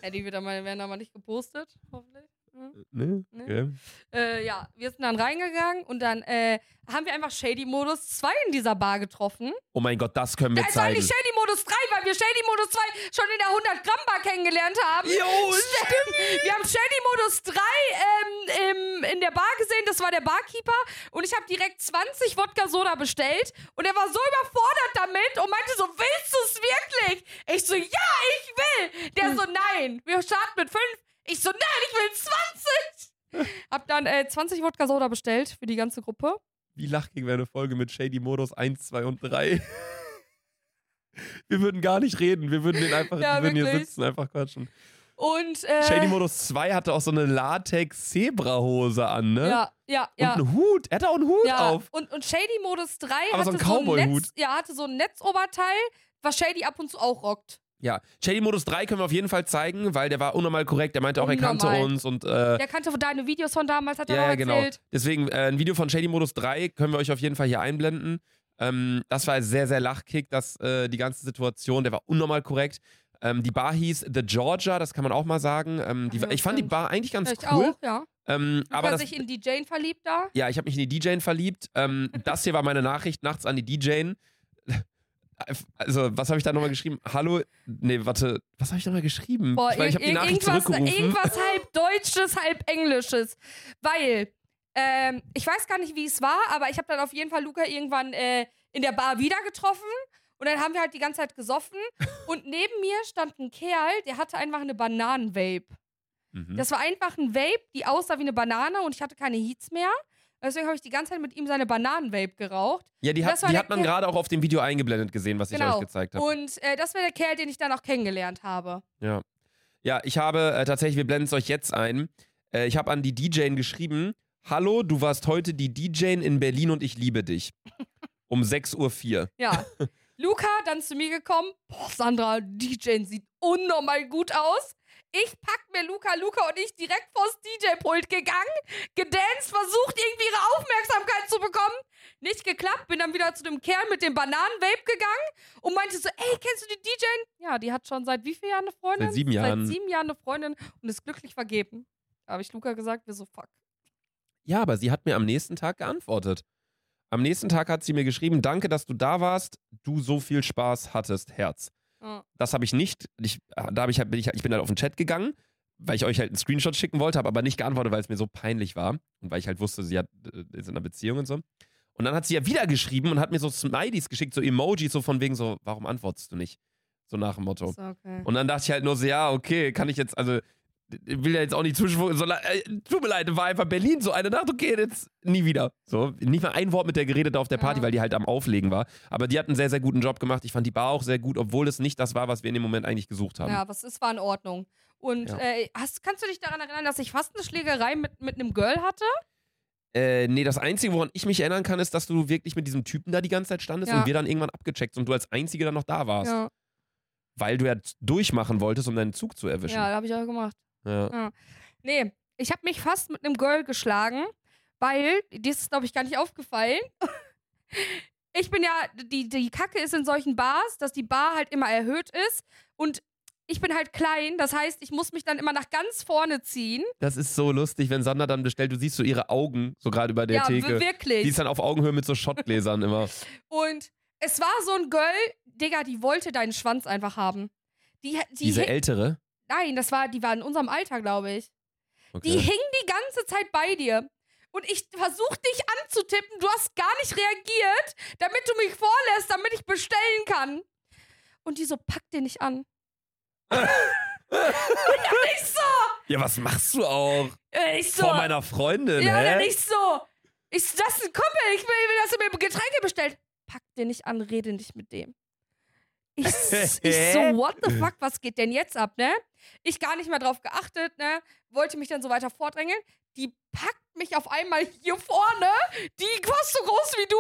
ja, die wird mal, werden aber nicht gepostet, hoffentlich. Mhm.
Ne?
Ne?
Okay.
Äh, ja, wir sind dann reingegangen und dann äh, haben wir einfach Shady-Modus 2 in dieser Bar getroffen.
Oh mein Gott, das können wir
Da ist eigentlich
zeigen.
Shady-Modus 3, weil wir Shady-Modus 2 schon in der 100-Gramm-Bar kennengelernt haben.
Jo,
Wir haben Shady-Modus 3 ähm, im, in der Bar gesehen, das war der Barkeeper. Und ich habe direkt 20 Wodka-Soda bestellt. Und er war so überfordert damit und meinte so, willst du es wirklich? Ich so, ja, ich will. Der so, nein, wir starten mit 5. Ich so, nein, ich will 20. Hab dann äh, 20 Wodka-Soda bestellt für die ganze Gruppe.
Wie lachging wäre eine Folge mit Shady Modus 1, 2 und 3. Wir würden gar nicht reden. Wir würden den einfach,
Ja,
wir würden hier sitzen, einfach quatschen.
Und, äh,
Shady Modus 2 hatte auch so eine Latex-Zebra-Hose an, ne?
Ja, ja, ja.
Und einen Hut. Er hatte auch einen Hut
ja.
auf.
Und, und Shady Modus 3
Aber so
hatte
ein
so
Cowboy-Hut.
Netz, ja, hatte so ein Netzoberteil, was Shady ab und zu auch rockt.
Ja, Shady Modus 3 können wir auf jeden Fall zeigen, weil der war unnormal korrekt. Der meinte auch, er kannte
Unnormal.
uns und äh,
Der kannte deine Videos von damals, hat er
ja, ja, genau.
erzählt.
Deswegen äh, ein Video von Shady Modus 3 können wir euch auf jeden Fall hier einblenden. Ähm, das war sehr, sehr lachkick, dass äh, die ganze Situation, der war unnormal korrekt. Ähm, die Bar hieß The Georgia, das kann man auch mal sagen. Ähm, die,
Ja,
ich fand die. Bar eigentlich ganz
Ich
cool.
auch, ja.
Ähm, aber
Hat er
das,
sich in die Jane verliebt da?
ja, ich habe mich in die DJ verliebt. Ähm, das hier war meine Nachricht nachts an die DJ. Also, was habe ich da nochmal geschrieben? Hallo, nee, warte, was habe ich nochmal geschrieben?
Boah,
ich meine, ich habe die Nachricht
irgendwas,
zurückgerufen.
irgendwas halb Deutsches, halb Englisches. Weil, ähm, ich weiß gar nicht, wie es war, aber ich habe dann auf jeden Fall Luca irgendwann äh, in der Bar wieder getroffen. Und dann haben wir halt die ganze Zeit gesoffen. Und neben mir stand ein Kerl, der hatte einfach eine Bananenvape.
Mhm.
Das war einfach ein Vape, die aussah wie eine Banane und ich hatte keine Heats mehr. Deswegen habe ich die ganze Zeit mit ihm seine Bananenvape geraucht.
Ja, die, hat,
war
die hat man gerade auch auf dem Video eingeblendet gesehen, was ich
Genau.
euch gezeigt habe.
Und äh, das wäre der Kerl, den ich dann auch kennengelernt habe.
Ja. Ja, ich habe äh, tatsächlich, wir blenden es euch jetzt ein. Äh, ich habe an die DJ geschrieben: Hallo, du warst heute die DJ in Berlin und ich liebe dich. Um 6.04 Uhr.
Ja. Luca dann zu mir gekommen. Boah, Sandra, DJ sieht unnormal gut aus. Ich pack mir Luca, Luca und ich direkt vors DJ-Pult gegangen, gedanced, versucht irgendwie ihre Aufmerksamkeit zu bekommen. Nicht geklappt, bin dann wieder zu dem Kerl mit dem Bananenvape gegangen und meinte so, ey, kennst du die DJ? Ja, die hat schon seit wie vielen Jahren eine Freundin?
Seit sieben Jahren.
Seit sieben Jahren eine Freundin und ist glücklich vergeben. Da habe ich Luca gesagt, wir so, fuck.
Ja, aber sie hat mir am nächsten Tag geantwortet. Am nächsten Tag hat sie mir geschrieben: Danke, dass du da warst, du so viel Spaß hattest, Herz. Das habe ich nicht. Ich, da habe ich, halt- bin ich, ich bin halt auf den Chat gegangen, weil ich euch halt einen Screenshot schicken wollte, habe aber nicht geantwortet, weil es mir so peinlich war und weil ich halt wusste, sie hat, äh, ist in einer Beziehung und so. Und dann hat sie ja wieder geschrieben und hat mir so Smileys geschickt, so Emojis, so von wegen so, warum antwortest du nicht? So nach dem Motto.
So, okay.
Und dann dachte ich halt nur so, ja, okay, kann ich jetzt, also, will ja jetzt auch nicht zwischen, so, äh, tut mir leid, war einfach Berlin so eine Nacht, okay, jetzt nie wieder. So, nicht mal ein Wort mit der geredet auf der Party,
Ja.
weil die halt am Auflegen war. Aber die hat einen sehr, sehr guten Job gemacht. Ich fand die Bar auch sehr gut, obwohl es nicht das war, was wir in dem Moment eigentlich gesucht haben.
Ja, was ist, war in Ordnung. Und
Ja.
äh, hast, kannst du dich daran erinnern, dass ich fast eine Schlägerei mit, mit einem Girl hatte?
Äh, nee, das Einzige, woran ich mich erinnern kann, ist, dass du wirklich mit diesem Typen da die ganze Zeit standest
Ja.
und wir dann irgendwann abgecheckt und du als Einzige dann noch da warst.
Ja,
Weil du ja durchmachen wolltest, um deinen Zug zu erwischen.
ja habe ich auch gemacht.
Ja.
Nee, ich habe mich fast mit einem Girl geschlagen, weil, dir ist glaube ich gar nicht aufgefallen. Ich bin ja, die, die Kacke ist in solchen Bars, dass die Bar halt immer erhöht ist und ich bin halt klein, das heißt, ich muss mich dann immer nach ganz vorne ziehen.
Das ist so lustig, wenn Sandra dann bestellt, du siehst so ihre Augen, so gerade über der
ja,
Theke.
w- wirklich.
Die ist dann auf Augenhöhe mit so Schottgläsern immer.
Und es war so ein Girl, Digga, die wollte deinen Schwanz einfach haben. Die, die
Diese ältere.
Nein, das war, die war in unserem Alter, glaube ich.
Okay.
Die hing die ganze Zeit bei dir. Und ich versuch dich anzutippen, du hast gar nicht reagiert, damit du mich vorlässt, damit ich bestellen kann. Und die so, pack den nicht an. und dann nicht so,
ja, was machst du auch?
äh, ich so.
Vor meiner Freundin,
ja,
hä?
dann nicht so. Ich, das ist ein Kumpel, ich will, dass er mir Getränke bestellt. Pack den nicht an, rede nicht mit dem. Ich, ich so, what the fuck, was geht denn jetzt ab, ne? Ich gar nicht mehr drauf geachtet, ne? Wollte mich dann so weiter vordrängeln. Die packt mich auf einmal hier vorne, die fast so groß wie du,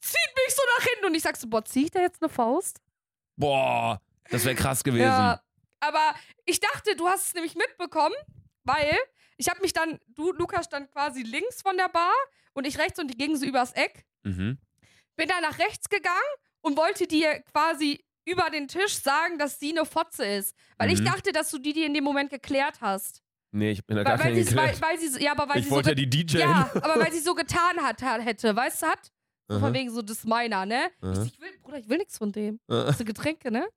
zieht mich so nach hinten und ich sag so, boah, zieh ich da jetzt eine Faust?
Boah, das wäre krass gewesen.
Ja, aber ich dachte, du hast es nämlich mitbekommen, weil ich habe mich dann, du, Lukas stand quasi links von der Bar und ich rechts und die gingen so übers Eck.
Mhm.
Bin dann nach rechts gegangen und wollte dir quasi über den Tisch sagen, dass sie eine Fotze ist. Weil ich
Mhm.
dachte, dass du die dir in dem Moment geklärt hast.
Nee, ich bin da
Weil,
gar
weil,
kein
sie, weil,
geklärt.
weil sie, so- ja, aber weil
Ich
sie so
wollte ja
ge-
die DJ.
ja, aber weil sie so getan hat, hätte, weißt du, hat? So von wegen so, das ist meiner, ne? Ich,
Aha.
so, ich will, Bruder, ich will nichts von dem. Hast du Getränke, ne?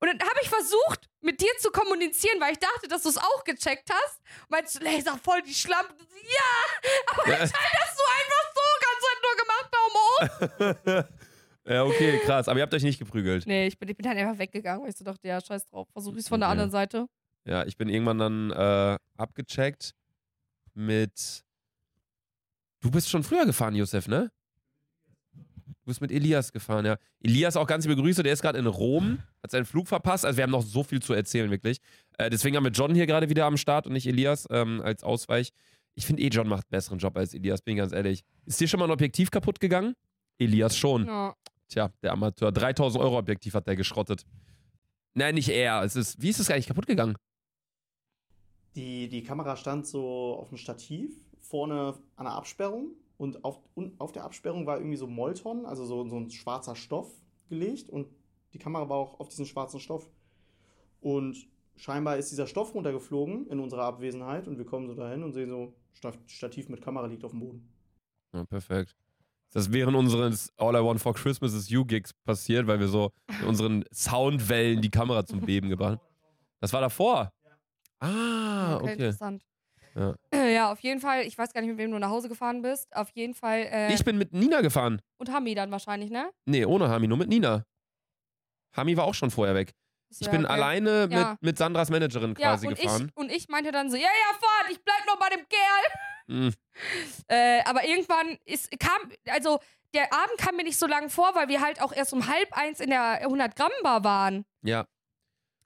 Und dann habe ich versucht, mit dir zu kommunizieren, weil ich dachte, dass du es auch gecheckt hast. Und meinst du, Laser, voll die Schlampe. So, Ja, aber
Ja.
anscheinend hast du einfach so ganz halt nur gemacht, Daumen hoch.
ja, okay, krass. Aber ihr habt euch nicht geprügelt.
Nee, ich bin, ich bin dann einfach weggegangen, weil ich so dachte, ja, scheiß drauf. Versuch ich es von der
Okay.
anderen Seite.
Ja, ich bin irgendwann dann äh, abgecheckt mit. Du bist schon früher gefahren, Josef, ne? Du bist mit Elias gefahren, ja. Elias auch ganz liebe Grüße, der ist gerade in Rom, hat seinen Flug verpasst. Also wir haben noch so viel zu erzählen, wirklich. Äh, deswegen haben wir John hier gerade wieder am Start und nicht Elias ähm, als Ausweich. Ich finde eh, John macht einen besseren Job als Elias, bin ich ganz ehrlich. Ist dir schon mal ein Objektiv kaputt gegangen? Elias schon.
Ja.
Tja, der Amateur. 3000 Euro Objektiv hat der geschrottet. Nein, nicht er. Es ist, wie ist es eigentlich kaputt gegangen?
Die, die Kamera stand so auf dem Stativ vorne an der Absperrung und auf, und auf der Absperrung war irgendwie so Molton, also so, so ein schwarzer Stoff gelegt und die Kamera war auch auf diesem schwarzen Stoff. Und scheinbar ist dieser Stoff runtergeflogen in unserer Abwesenheit und wir kommen so dahin und sehen so, Sta- Stativ mit Kamera liegt auf dem Boden.
Ja, perfekt. Das während unseres All I Want for Christmas is You Gigs passiert, weil wir so in unseren Soundwellen die Kamera zum Beben gebracht haben. Das war davor. Ah,
Okay,
okay.
interessant.
Ja.
Ja, auf jeden Fall, ich weiß gar nicht, mit wem du nach Hause gefahren bist. Auf jeden Fall, äh,
Ich bin mit Nina gefahren.
und Hami dann wahrscheinlich, ne?
Nee, ohne Hami, nur mit Nina. Hami war auch schon vorher weg. Ich
Ja,
bin
okay.
alleine
Ja.
mit, mit Sandras Managerin
Ja,
quasi
und
gefahren.
ich, und ich meinte dann so, ja, ja, fahrt, ich bleib noch bei dem Kerl.
Mhm.
Äh, aber irgendwann ist, kam, also der Abend kam mir nicht so lang vor, weil wir halt auch erst um halb eins in der 100-Gramm-Bar waren.
Ja.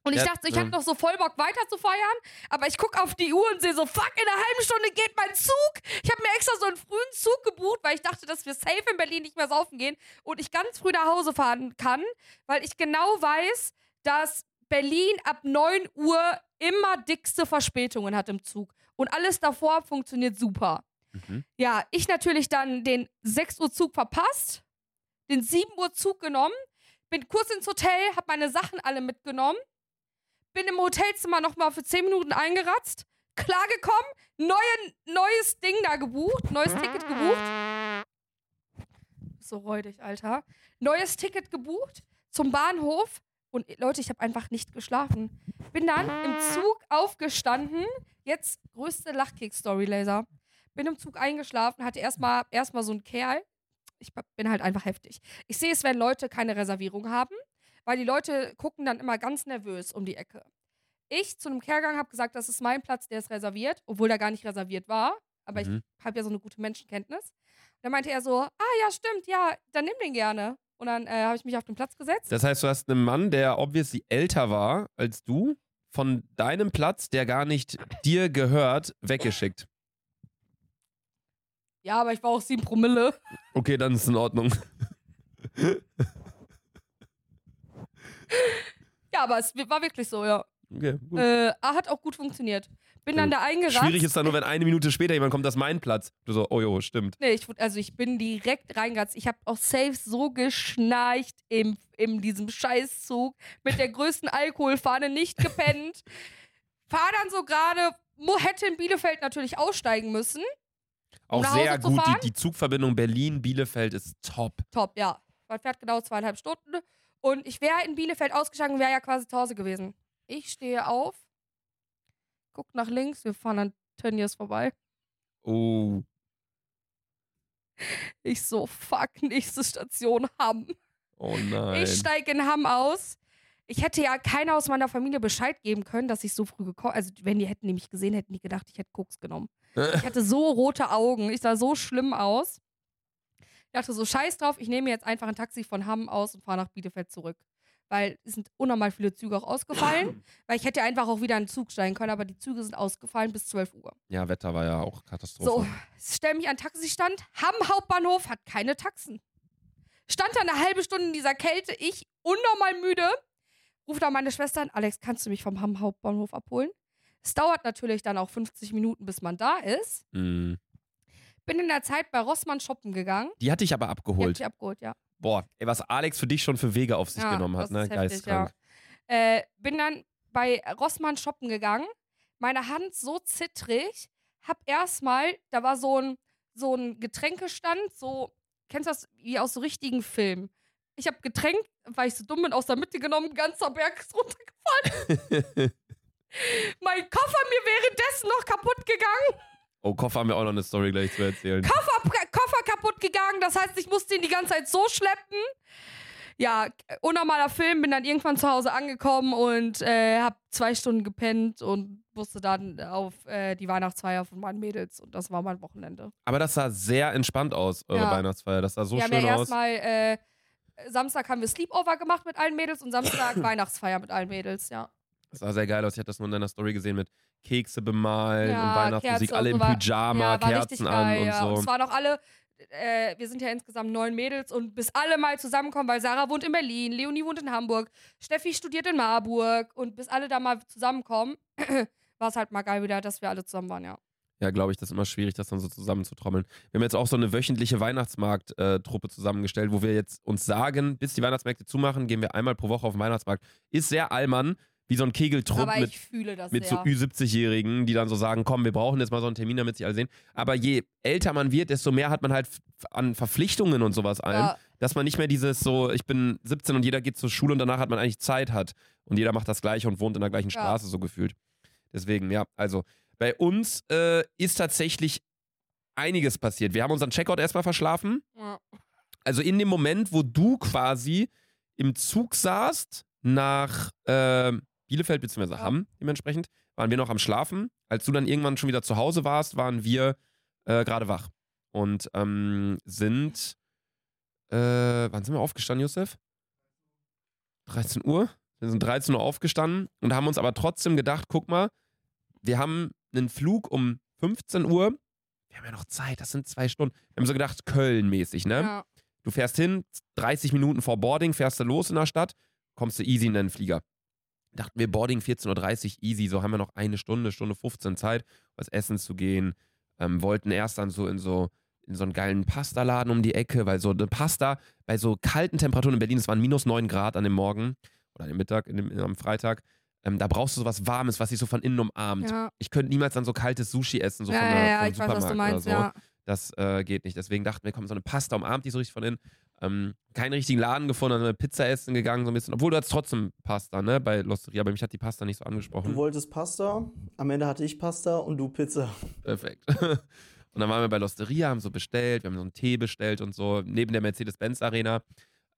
Und ich
Ja,
dachte, ich
ja.
hatte noch so voll Bock weiter zu feiern, aber ich gucke auf die Uhr und sehe so, fuck, in einer halben Stunde geht mein Zug. Ich habe mir extra so einen frühen Zug gebucht, weil ich dachte, dass wir safe in Berlin nicht mehr saufen gehen und ich ganz früh nach Hause fahren kann, weil ich genau weiß, dass Berlin ab 9 Uhr immer dickste Verspätungen hat im Zug. Und alles davor funktioniert super.
Mhm.
Ja, ich natürlich dann den 6 Uhr Zug verpasst, den 7 Uhr Zug genommen, bin kurz ins Hotel, hab meine Sachen alle mitgenommen, bin im Hotelzimmer nochmal für 10 Minuten eingeratzt, klargekommen, neue, neues Ding da gebucht, neues Ticket gebucht. So räudig, Alter. Neues Ticket gebucht zum Bahnhof und Leute, ich habe einfach nicht geschlafen. Bin dann im Zug aufgestanden, jetzt größte Lachkick-Story, Laser bin im Zug eingeschlafen, hatte erstmal erstmal so einen Kerl. Ich bin halt einfach heftig. Ich sehe es, wenn Leute keine Reservierung haben, weil die Leute gucken dann immer ganz nervös um die Ecke. Ich zu einem Kerl gegangen habe gesagt, das ist mein Platz, der ist reserviert, obwohl der gar nicht reserviert war. Aber
Mhm.
ich habe ja so eine gute Menschenkenntnis. Dann meinte er so, ah ja, stimmt, ja, dann nimm den gerne. Und dann äh, habe ich mich auf den Platz gesetzt.
Das heißt, du hast einen Mann, der obviously älter war als du, von deinem Platz, der gar nicht dir gehört, weggeschickt.
Ja, aber ich war auch sieben Promille.
Okay, dann ist es in Ordnung.
Ja, aber es war wirklich so, ja.
Okay, gut.
Äh, hat auch gut funktioniert. Bin dann da eingerannt.
Schwierig ist dann nur, wenn eine Minute später jemand kommt, das ist mein Platz. Du so, oh jo, stimmt.
Nee, ich, also ich bin direkt reingeratzt. Ich habe auch safe so geschnarcht im, in diesem Scheißzug mit der größten Alkoholfahne nicht gepennt. Fahr dann so gerade, hätte in Bielefeld natürlich aussteigen müssen.
Auch
nach Hause
sehr gut. Die, die Zugverbindung Berlin-Bielefeld ist top.
Top, ja. Man fährt genau zweieinhalb Stunden. Und ich wäre in Bielefeld ausgestiegen, wäre ja quasi zu Hause gewesen. Ich stehe auf, guck nach links, wir fahren an Tönnies vorbei.
Oh.
Ich so, fuck, nächste Station Hamm.
Oh nein.
Ich steige in Hamm aus. Ich hätte ja keiner aus meiner Familie Bescheid geben können, dass ich so früh gekommen Also, wenn die hätten die mich gesehen, hätten die gedacht, ich hätte Koks genommen. Ich hatte so rote Augen. Ich sah so schlimm aus. Ich dachte so, scheiß drauf, ich nehme jetzt einfach ein Taxi von Hamm aus und fahre nach Bielefeld zurück. Weil es sind unnormal viele Züge auch ausgefallen. weil ich hätte ja einfach auch wieder in den Zug steigen können, aber die Züge sind ausgefallen bis 12 Uhr.
ja, Wetter war ja auch Katastrophe.
So, stell mich an den Taxistand. Hamm Hauptbahnhof hat keine Taxen. Stand da eine halbe Stunde in dieser Kälte, ich unnormal müde. Ruft da meine Schwester an, Alex, kannst du mich vom Hamm Hauptbahnhof abholen? Es dauert natürlich dann auch 50 Minuten, bis man da ist.
Mm.
Bin in der Zeit bei Rossmann shoppen gegangen.
Die hatte ich aber
Die hab
abgeholt.
ich abgeholt, ja.
Boah, ey, was Alex für dich schon für Wege auf sich
Ja,
genommen hat, ne? Geisteskrank.
ja. Äh, bin dann bei Rossmann shoppen gegangen. Meine Hand so zittrig. Hab erstmal, da war so ein, so ein Getränkestand, so, kennst du das, wie aus so richtigen Filmen. Ich habe Getränk, weil ich so dumm bin, aus der Mitte genommen, ganzer Berg ist runtergefallen. mein Koffer mir währenddessen noch kaputt gegangen.
oh, Koffer haben wir auch noch eine Story gleich zu erzählen.
Koffer, Koffer kaputt gegangen. Das heißt, ich musste ihn die ganze Zeit so schleppen. Ja, unnormaler Film, bin dann irgendwann zu Hause angekommen und äh, hab zwei Stunden gepennt und musste dann auf äh, die Weihnachtsfeier von meinen Mädels und das war mein Wochenende.
Aber das sah sehr entspannt aus, eure
Ja.
Weihnachtsfeier. Das sah so
haben
schön
ja
aus.
erstmal äh, Samstag haben wir Sleepover gemacht mit allen Mädels und Samstag Weihnachtsfeier mit allen Mädels, ja.
Das sah sehr geil aus. Ich hatte das nur in deiner Story gesehen mit Kekse bemalen
Ja,
und Weihnachtsmusik,
Kerze
alle im Pyjama,
ja,
Kerzen
geil,
an und
ja.
so.
Und es waren auch alle, äh, wir sind ja insgesamt neun Mädels und bis alle mal zusammenkommen, weil Sarah wohnt in Berlin, Leonie wohnt in Hamburg, Steffi studiert in Marburg und bis alle da mal zusammenkommen, war es halt mal geil wieder, dass wir alle zusammen waren, ja.
Ja, glaube ich, das ist immer schwierig, das dann so zusammenzutrommeln. Wir haben jetzt auch so eine wöchentliche Weihnachtsmarkt-Truppe zusammengestellt, wo wir jetzt uns sagen, bis die Weihnachtsmärkte zumachen, gehen wir einmal pro Woche auf den Weihnachtsmarkt. Ist sehr allmann, wie so ein Kegeltrupp mit
ich fühle das
mit so
sehr.
Ü70-Jährigen, die dann so sagen, komm, wir brauchen jetzt mal so einen Termin, damit sie alle sehen. Aber je älter man wird, desto mehr hat man halt an Verpflichtungen und sowas allem,
ja,
dass man nicht mehr dieses so, ich bin 17 und jeder geht zur Schule und danach hat man eigentlich Zeit hat. Und jeder macht das Gleiche und wohnt in der gleichen
Ja.
Straße so gefühlt. Deswegen, ja, also bei uns äh, ist tatsächlich einiges passiert. Wir haben unseren Checkout erstmal verschlafen.
ja.
Also in dem Moment, wo du quasi im Zug saßt, nach äh, Bielefeld bzw.
Ja.
Hamm dementsprechend, waren wir noch am Schlafen. Als du dann irgendwann schon wieder zu Hause warst, waren wir äh, gerade wach und ähm, sind, äh, wann sind wir aufgestanden, Josef? 13 Uhr. Wir sind 13 Uhr aufgestanden und haben uns aber trotzdem gedacht, guck mal, wir haben einen Flug um 15 Uhr. Wir haben ja noch Zeit, das sind zwei Stunden. Wir haben so gedacht, Köln-mäßig, ne?
Ja.
Du fährst hin, 30 Minuten vor Boarding, fährst du los in der Stadt, kommst du easy in deinen Flieger. Dachten wir, Boarding 14.30 Uhr, easy, so haben wir noch eine Stunde, Stunde 15 Zeit, was essen zu gehen. Ähm, wollten erst dann so in so in so einen geilen Pastaladen um die Ecke, weil so eine Pasta bei so kalten Temperaturen in Berlin, es waren minus 9 Grad an dem Morgen oder an dem Mittag, in dem, am Freitag, ähm, da brauchst du sowas Warmes, was dich so von innen umarmt.
Ja.
Ich könnte niemals dann so kaltes Sushi essen, so
ja,
von
ja,
der,
ja,
vom
ich weiß, was du
Supermarkt
meinst,
oder so.
ja.
Das äh, geht nicht. Deswegen dachten wir, komm, so eine Pasta umarmt die so richtig von innen. Ähm, keinen richtigen Laden gefunden, dann eine Pizza essen gegangen, so ein bisschen. Obwohl du hattest trotzdem Pasta, ne, bei Losteria. Aber mich hat die Pasta nicht so
Du
angesprochen.
wolltest Pasta, am Ende hatte ich Pasta und du Pizza.
Perfekt. und dann waren wir bei Losteria, haben so bestellt, wir haben so einen Tee bestellt und so, neben der Mercedes-Benz-Arena.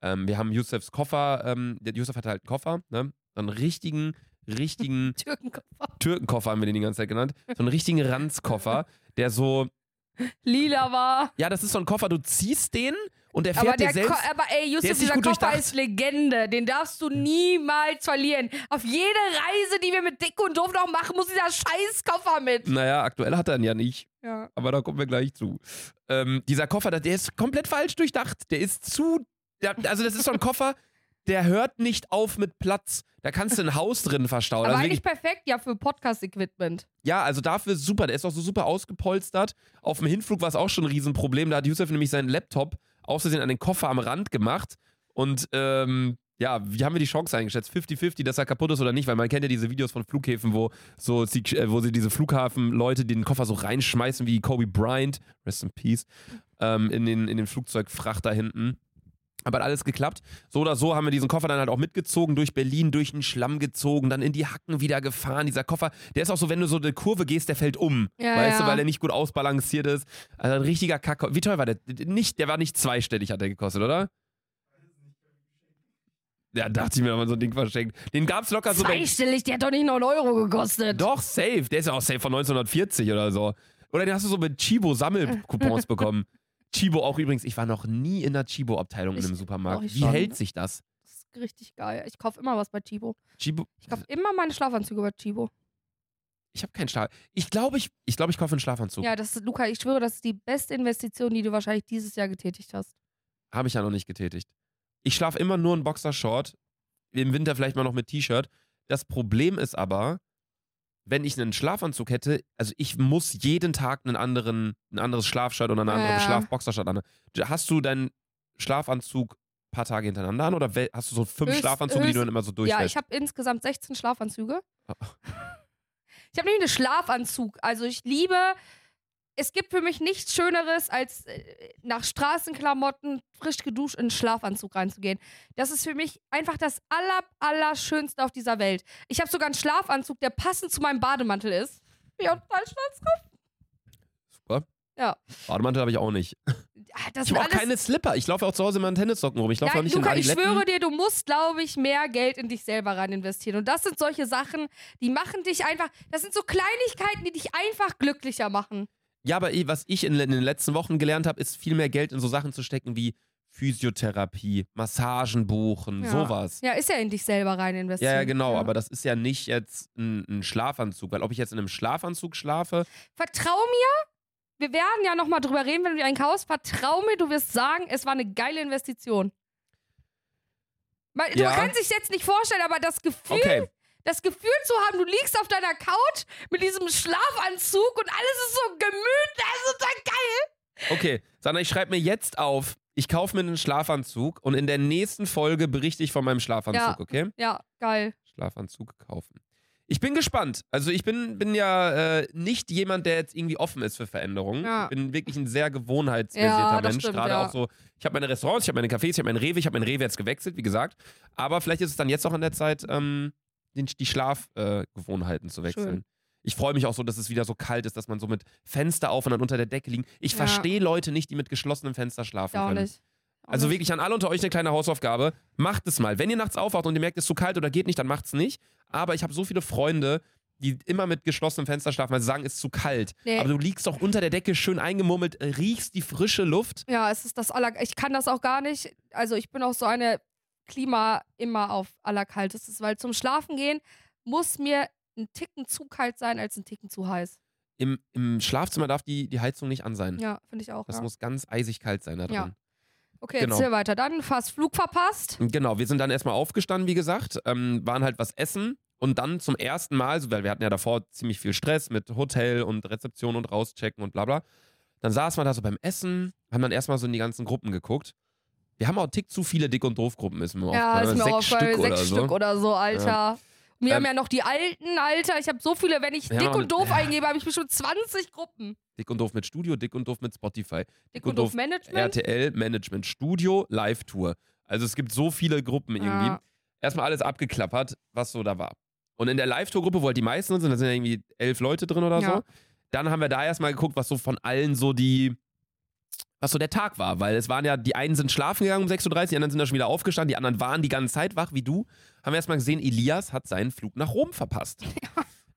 Ähm, wir haben Yusufs Koffer, ähm, der Yusuf hatte halt einen Koffer, ne? So einen richtigen, richtigen
Türkenkoffer.
Türkenkoffer haben wir den die ganze Zeit genannt. So einen richtigen Ranzkoffer, der so,
Lila war.
ja, das ist so ein Koffer, du ziehst den und der fährt
Aber, der
selbst.
Ko aber ey,
nicht
dieser Koffer ist Legende. Den darfst du niemals verlieren. Auf jede Reise, die wir mit Dick und Doof noch machen, muss dieser scheiß Koffer mit.
Naja, aktuell hat er ihn ja nicht.
Ja.
aber da kommen wir gleich zu. Ähm, dieser Koffer, der ist komplett falsch durchdacht. Der ist zu. Der, also, das ist so ein Koffer, der hört nicht auf mit Platz. Da kannst du ein Haus drin verstauen.
Aber
Also
eigentlich perfekt ja für Podcast-Equipment.
ja, also dafür super. Der ist auch so super ausgepolstert. Auf dem Hinflug war es auch schon ein Riesenproblem. Da hat Yusuf nämlich seinen Laptop aus Versehen an den Koffer am Rand gemacht. Und ähm, ja, wie haben wir die Chance eingeschätzt? 50-50, dass er kaputt ist oder nicht? Weil man kennt ja diese Videos von Flughäfen, wo, so, äh, wo sie diese Flughafenleute den Koffer so reinschmeißen wie Kobe Bryant, rest in peace, ähm, in, den, in den Flugzeugfrachter hinten. Aber hat alles geklappt. So oder so haben wir diesen Koffer dann halt auch mitgezogen, durch Berlin, durch den Schlamm gezogen, dann in die Hacken wieder gefahren. Dieser Koffer, der ist auch so, wenn du so eine Kurve gehst, der fällt um.
Ja,
weißt
ja.
du, weil er nicht gut ausbalanciert ist. Also ein richtiger Kack. Wie teuer war der? Nicht, der war nicht zweistellig, hat der gekostet, oder? Ja, dachte ich mir, wenn man so ein Ding verschenkt. Den gab's locker so.
Zweistellig, der hat doch nicht 9 Euro gekostet.
Doch, safe. Der ist ja auch safe von 1940 oder so. Oder den hast du so mit Chibo-Sammelcoupons bekommen. Chibo auch übrigens, ich war noch nie in der Chibo-Abteilung in einem Supermarkt. Wie
schon.
hält sich das?
Das ist richtig geil. Ich kaufe immer was bei Chibo.
Chibo.
Ich kaufe immer meine Schlafanzüge bei Chibo.
Ich habe keinen Schlaf. Ich glaube, ich, ich, glaub, ich kaufe einen Schlafanzug.
Ja, das ist, Luca, ich schwöre, das ist die beste Investition, die du wahrscheinlich dieses Jahr getätigt hast.
Habe ich ja noch nicht getätigt. Ich schlafe immer nur in Boxershort. Im Winter vielleicht mal noch mit T-Shirt. Das Problem ist aber, wenn ich einen Schlafanzug hätte, also ich muss jeden Tag einen anderen, ein anderes Schlafshirt oder eine andere
Ja.
Schlafboxershirt an. Hast du deinen Schlafanzug ein paar Tage hintereinander an oder hast du so fünf
Höchst-
Schlafanzüge, die du
höchst-
dann immer so
Ja,
durchwäschst?
ich habe insgesamt 16 Schlafanzüge.
Oh.
Ich habe nämlich einen Schlafanzug. Also ich liebe, es gibt für mich nichts Schöneres, als äh, nach Straßenklamotten frisch geduscht in einen Schlafanzug reinzugehen. Das ist für mich einfach das aller, allerschönste auf dieser Welt. Ich habe sogar einen Schlafanzug, der passend zu meinem Bademantel ist. Ja, total stolz drauf.
Super.
Ja.
Bademantel habe ich auch nicht.
Ah, Das
Ich habe auch keine Slipper. Ich laufe auch zu Hause immer in Tennissocken rum. Ich laufe auch nicht
Luca,
in
ich schwöre dir, du musst, glaube ich, mehr Geld in dich selber rein investieren. Und das sind solche Sachen, die machen dich einfach, das sind so Kleinigkeiten, die dich einfach glücklicher machen.
Ja, aber eh, was ich in, in den letzten Wochen gelernt habe, ist viel mehr Geld in so Sachen zu stecken wie Physiotherapie, Massagen buchen,
Ja.
sowas.
Ja, ist ja in dich selber rein
Ja,
investieren.
ja, genau, aber das ist ja nicht jetzt ein, ein Schlafanzug, weil ob ich jetzt in einem Schlafanzug schlafe,
Vertrau mir, wir werden ja nochmal drüber reden, wenn du dir einen kaufst. Vertrau mir, du wirst sagen, es war eine geile Investition.
Ja.
Du kannst dich jetzt nicht vorstellen, aber das Gefühl,
okay,
das Gefühl zu haben, du liegst auf deiner Couch mit diesem Schlafanzug und alles ist so gemütlich, das ist total geil.
okay, Sandra, ich schreibe mir jetzt auf, ich kaufe mir einen Schlafanzug und in der nächsten Folge berichte ich von meinem Schlafanzug,
Ja.
okay?
Ja, geil.
Schlafanzug kaufen. Ich bin gespannt. Also ich bin, bin ja äh, nicht jemand, der jetzt irgendwie offen ist für Veränderungen.
Ja.
Ich bin wirklich ein sehr gewohnheitsbasierter
Ja,
Mensch.
stimmt,
Gerade auch so, ich habe meine Restaurants, ich habe meine Cafés, ich habe meinen Rewe, ich habe meinen Rewe jetzt gewechselt, wie gesagt. Aber vielleicht ist es dann jetzt auch an der Zeit, ähm, den, die Schlafgewohnheiten äh, zu wechseln.
Schön.
Ich freue mich auch so, dass es wieder so kalt ist, dass man so mit Fenster auf und dann unter der Decke liegen. Ich
Ja.
verstehe Leute nicht, die mit geschlossenem Fenster schlafen
Ja, auch
können.
nicht.
Also
nicht.
wirklich an alle unter euch eine kleine Hausaufgabe. Macht es mal. Wenn ihr nachts aufwacht und ihr merkt, es ist zu kalt oder geht nicht, dann macht's nicht. Aber ich habe so viele Freunde, die immer mit geschlossenem Fenster schlafen, weil sie sagen, es ist zu kalt.
Nee.
Aber du liegst doch unter der Decke schön eingemummelt, riechst die frische Luft.
Ja, es ist das aller. Ich kann das auch gar nicht. Also ich bin auch so eine Klima immer auf allerkaltestes, weil zum Schlafen gehen muss mir ein Ticken zu kalt sein als ein Ticken zu heiß.
Im, Im Schlafzimmer darf die, die Heizung nicht an sein.
Ja, finde ich auch.
Das
ja.
muss ganz eisig kalt sein da drin.
Ja. Okay,
genau.
erzähl weiter. Dann fast Flug verpasst.
Genau, wir sind dann erstmal aufgestanden, wie gesagt, ähm, waren halt was essen und dann zum ersten Mal, weil wir hatten ja davor ziemlich viel Stress mit Hotel und Rezeption und rauschecken und bla bla. Dann saßen wir da so beim Essen, haben dann erstmal so in die ganzen Gruppen geguckt. Wir haben auch einen Tick zu viele Dick- und Doof-Gruppen, ist mir
Ja, ist mir auch
Sechs. Stück oder
Sechs
so.
Stück oder so, Alter. Und wir
Ähm,
haben ja noch die alten, Alter. Ich habe so viele, wenn ich
Ja,
dick
und-
und doof
ja.
eingebe, habe ich bestimmt 20 Gruppen.
Dick und Doof mit Studio, Dick und Doof mit Spotify.
Dick
und
doof Management.
RTL, Management, Studio, Live-Tour. Also es gibt so viele Gruppen irgendwie.
Ja.
Erstmal alles abgeklappert, was so da war. Und in der Live-Tour-Gruppe, wo halt die meisten sind, da sind ja irgendwie elf Leute drin oder
Ja.
so. Dann haben wir da erstmal geguckt, was so von allen so die, was so der Tag war. Weil es waren ja, die einen sind schlafen gegangen um 6.30 Uhr, die anderen sind da schon wieder aufgestanden, die anderen waren die ganze Zeit wach, wie du. Haben wir erstmal gesehen, Elias hat seinen Flug nach Rom verpasst.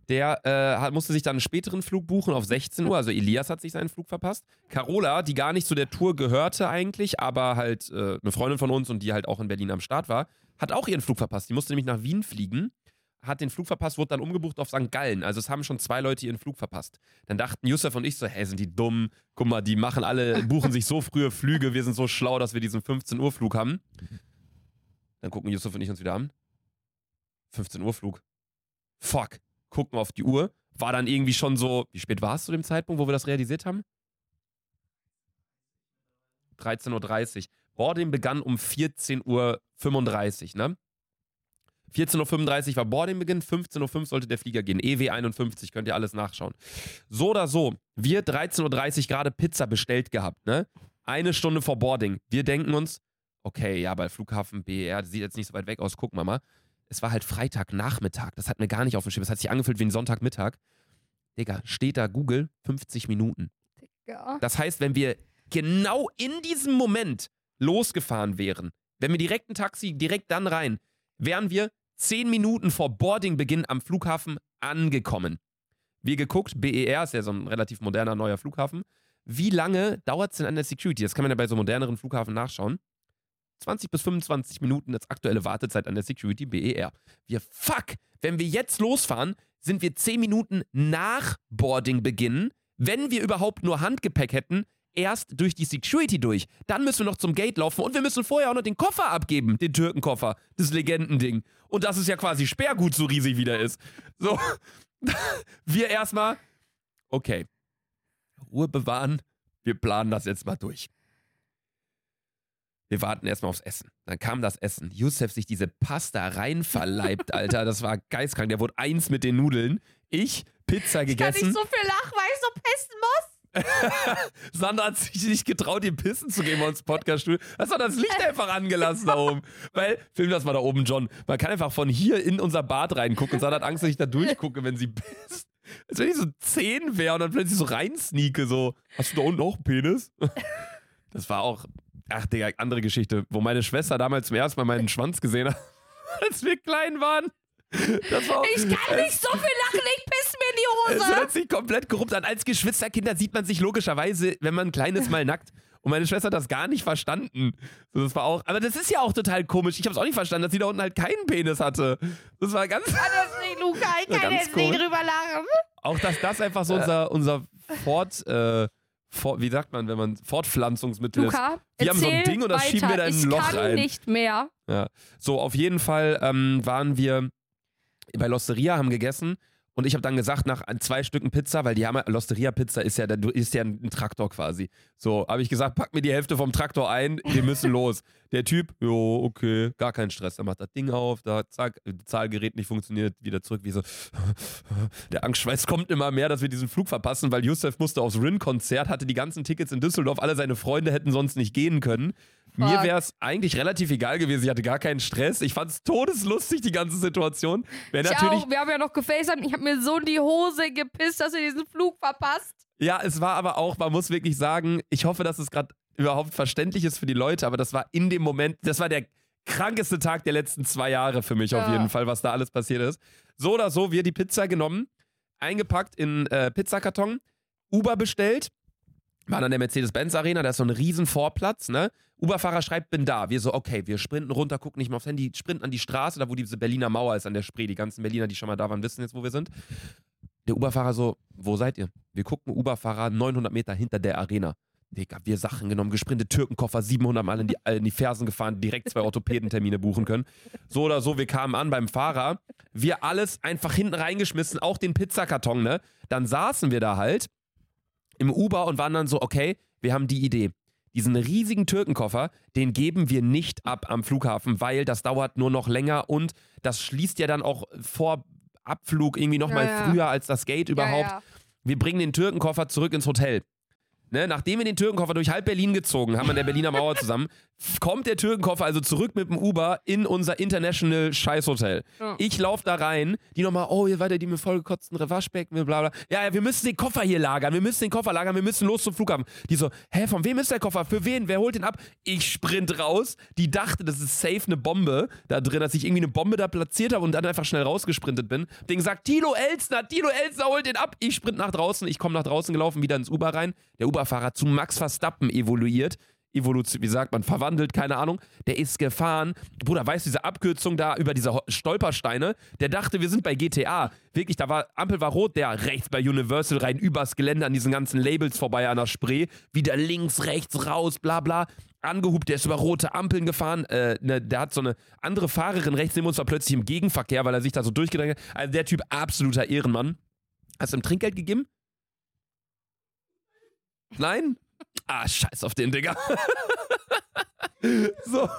Der äh, hat, musste sich dann einen späteren Flug buchen auf 16 Uhr. Also Elias hat sich seinen Flug verpasst. Carola, die gar nicht zu der Tour gehörte eigentlich, aber halt äh, eine Freundin von uns und die halt auch in Berlin am Start war, hat auch ihren Flug verpasst. Die musste nämlich nach Wien fliegen, hat den Flug verpasst, wurde dann umgebucht auf St. Gallen. Also es haben schon zwei Leute ihren Flug verpasst. Dann dachten Yusuf und ich so, hey, sind die dumm? Guck mal, die machen alle, buchen sich so frühe Flüge, wir sind so schlau, dass wir diesen 15 Uhr Flug haben. Dann gucken Yusuf und ich uns wieder an. 15 Uhr Flug. Fuck. Gucken auf die Uhr. War dann irgendwie schon so, wie spät war es zu dem Zeitpunkt, wo wir das realisiert haben? 13.30 Uhr. Boarding begann um 14.35 Uhr, ne? 14.35 Uhr war Boardingbeginn, 15.05 Uhr sollte der Flieger gehen. EW 51, könnt ihr alles nachschauen. So oder so, wir 13.30 Uhr gerade Pizza bestellt gehabt, ne? Eine Stunde vor Boarding. Wir denken uns, okay, ja, bei Flughafen BER, das sieht jetzt nicht so weit weg aus, gucken wir mal. Es war halt Freitagnachmittag, das hat mir gar nicht auf dem Schirm, das hat sich angefühlt wie ein Sonntagmittag. Digga, steht da Google 50 Minuten.
Ja.
Das heißt, wenn wir genau in diesem Moment losgefahren wären, wenn wir direkt ein Taxi direkt dann rein, wären wir zehn Minuten vor Boardingbeginn am Flughafen angekommen. Wir geguckt, BER ist ja so ein relativ moderner neuer Flughafen. Wie lange dauert es denn an der Security? Das kann man ja bei so moderneren Flughafen nachschauen. 20 bis 25 Minuten als aktuelle Wartezeit an der Security BER. Wir fuck, wenn wir jetzt losfahren, sind wir 10 Minuten nach Boardingbeginn, wenn wir überhaupt nur Handgepäck hätten, erst durch die Security durch. Dann müssen wir noch zum Gate laufen und wir müssen vorher auch noch den Koffer abgeben, den Türkenkoffer, das Legendending. Und das ist ja quasi Sperrgut, so riesig wie der ist. So, wir erstmal, okay, Ruhe bewahren, wir planen das jetzt mal durch. Wir warten erstmal aufs Essen. Dann kam das Essen. Yusuf sich diese Pasta rein verleibt, Alter. Das war geistkrank. Der wurde eins mit den Nudeln. Ich Pizza
Kann
gegessen.
ich so viel lachen, weil ich so pissen muss.
Sandra hat sich nicht getraut, ihr Pissen zu geben ins Podcaststudio. Das hat das Licht einfach angelassen da oben. Weil, film das mal da oben, John. Man kann einfach von hier in unser Bad reingucken. Und Sandra hat Angst, dass ich da durchgucke, wenn sie pisst. Als wenn ich so zehn wäre und dann plötzlich so reinsneake, so, hast du da unten auch einen Penis? Das war auch, ach Digga, andere Geschichte, wo meine Schwester damals zum ersten Mal meinen Schwanz gesehen hat, als wir klein waren. Auch,
Ich kann nicht so viel lachen, ich piss mir in die
es
Hose.
hört sich komplett korrupt an. Als Geschwisterkinder sieht man sich logischerweise, wenn man klein ist, mal nackt. Und meine Schwester hat das gar nicht verstanden. Das war auch, aber das ist ja auch total komisch. Ich habe es auch nicht verstanden, dass sie da unten halt keinen Penis hatte. Das war ganz,
Kann das nicht, Luca, ich
Ja,
kann jetzt nicht
komisch.
drüber lachen.
auch dass das einfach so unser, unser Fort, äh, Fort, wie sagt man, wenn man Fortpflanzungsmittel ist.
Luca,
Wir haben so ein Ding und das
weiter.
schieben wir da in ein
ich
Loch
kann
rein.
nicht mehr.
So, auf jeden Fall ähm, waren wir bei Losteria, haben gegessen. Und ich habe dann gesagt, nach zwei Stücken Pizza, weil die haben Losteria Pizza ist ja, ist ja ein Traktor quasi. So, habe ich gesagt, pack mir die Hälfte vom Traktor ein, wir müssen los. Der Typ, jo, okay, gar kein Stress. Er macht das Ding auf, da, zack, Zahlgerät nicht funktioniert, wieder zurück, wie so. Der Angstschweiß kommt immer mehr, dass wir diesen Flug verpassen, weil Yusuf musste aufs Rin-Konzert, hatte die ganzen Tickets in Düsseldorf, alle seine Freunde hätten sonst nicht gehen können. Mir
Fuck.
wäre es eigentlich relativ egal gewesen. Ich hatte gar keinen Stress. Ich fand es todeslustig, die ganze Situation.
Ich
natürlich.
auch, wir haben ja noch gefacetimed. Ich habe mir so in die Hose gepisst, dass ihr diesen Flug verpasst.
Ja, es war aber auch, man muss wirklich sagen, ich hoffe, dass es gerade überhaupt verständlich ist für die Leute, aber das war in dem Moment, das war der krankeste Tag der letzten zwei Jahre für mich auf
Ja.
jeden Fall, was da alles passiert ist. So oder so, wir die Pizza genommen, eingepackt in äh, Pizzakarton, Uber bestellt, war dann der Mercedes-Benz Arena, da ist so ein riesen Vorplatz, ne? Uberfahrer schreibt, bin da. Wir so, okay, wir sprinten runter, gucken nicht mehr aufs Handy, sprinten an die Straße, da wo diese Berliner Mauer ist, an der Spree. Die ganzen Berliner, die schon mal da waren, wissen jetzt, wo wir sind. Der Uberfahrer so, wo seid ihr? Wir gucken Uberfahrer 900 Meter hinter der Arena. Digga, wir Sachen genommen, gesprintet, Türkenkoffer 700 Mal in die, äh, in die Fersen gefahren, direkt zwei Orthopädentermine buchen können. So oder so, wir kamen an beim Fahrer, wir alles einfach hinten reingeschmissen, auch den Pizzakarton, ne? Dann saßen wir da halt im Uber und waren dann so, okay, wir haben die Idee. Diesen riesigen Türkenkoffer, den geben wir nicht ab am Flughafen, weil das dauert nur noch länger und das schließt ja dann auch vor Abflug irgendwie nochmal
Ja, ja.
früher als das Gate überhaupt.
Ja.
Wir bringen den Türkenkoffer zurück ins Hotel. Ne, nachdem wir den Türkenkoffer durch halb Berlin gezogen haben an der Berliner Mauer zusammen, kommt der Türkenkoffer also zurück mit dem Uber in unser International Scheißhotel.
Ja.
Ich laufe da rein, die nochmal, oh, hier weiter die mit vollgekotzten Waschbecken, bla bla. Ja, ja, wir müssen den Koffer hier lagern, wir müssen den Koffer lagern, wir müssen los zum Flughafen. Die so, hä, von wem ist der Koffer? Für wen? Wer holt den ab? Ich sprint raus. Die dachte, das ist safe eine Bombe da drin, dass ich irgendwie eine Bombe da platziert habe und dann einfach schnell rausgesprintet bin. Ding sagt, Tilo Elsner, Tilo Elsner holt den ab. Ich sprint nach draußen, ich komme nach draußen gelaufen, wieder ins Uber rein. Der Uberfahrer zu Max Verstappen evoluiert. Evolution, wie sagt man, verwandelt, keine Ahnung. Der ist gefahren. Bruder, weißt du, diese Abkürzung da über diese Stolpersteine? Der dachte, wir sind bei GTA. Wirklich, da war, Ampel war rot, der rechts bei Universal rein, übers Gelände an diesen ganzen Labels vorbei an der Spree. Wieder links, rechts, raus, bla bla. Angehubt, der ist über rote Ampeln gefahren. Äh, ne, der hat so eine andere Fahrerin rechts neben uns, war plötzlich im Gegenverkehr, weil er sich da so durchgedrängt hat. Also der Typ, absoluter Ehrenmann. Hast du ihm Trinkgeld gegeben? Nein? Ah, scheiß auf den, Digga. so.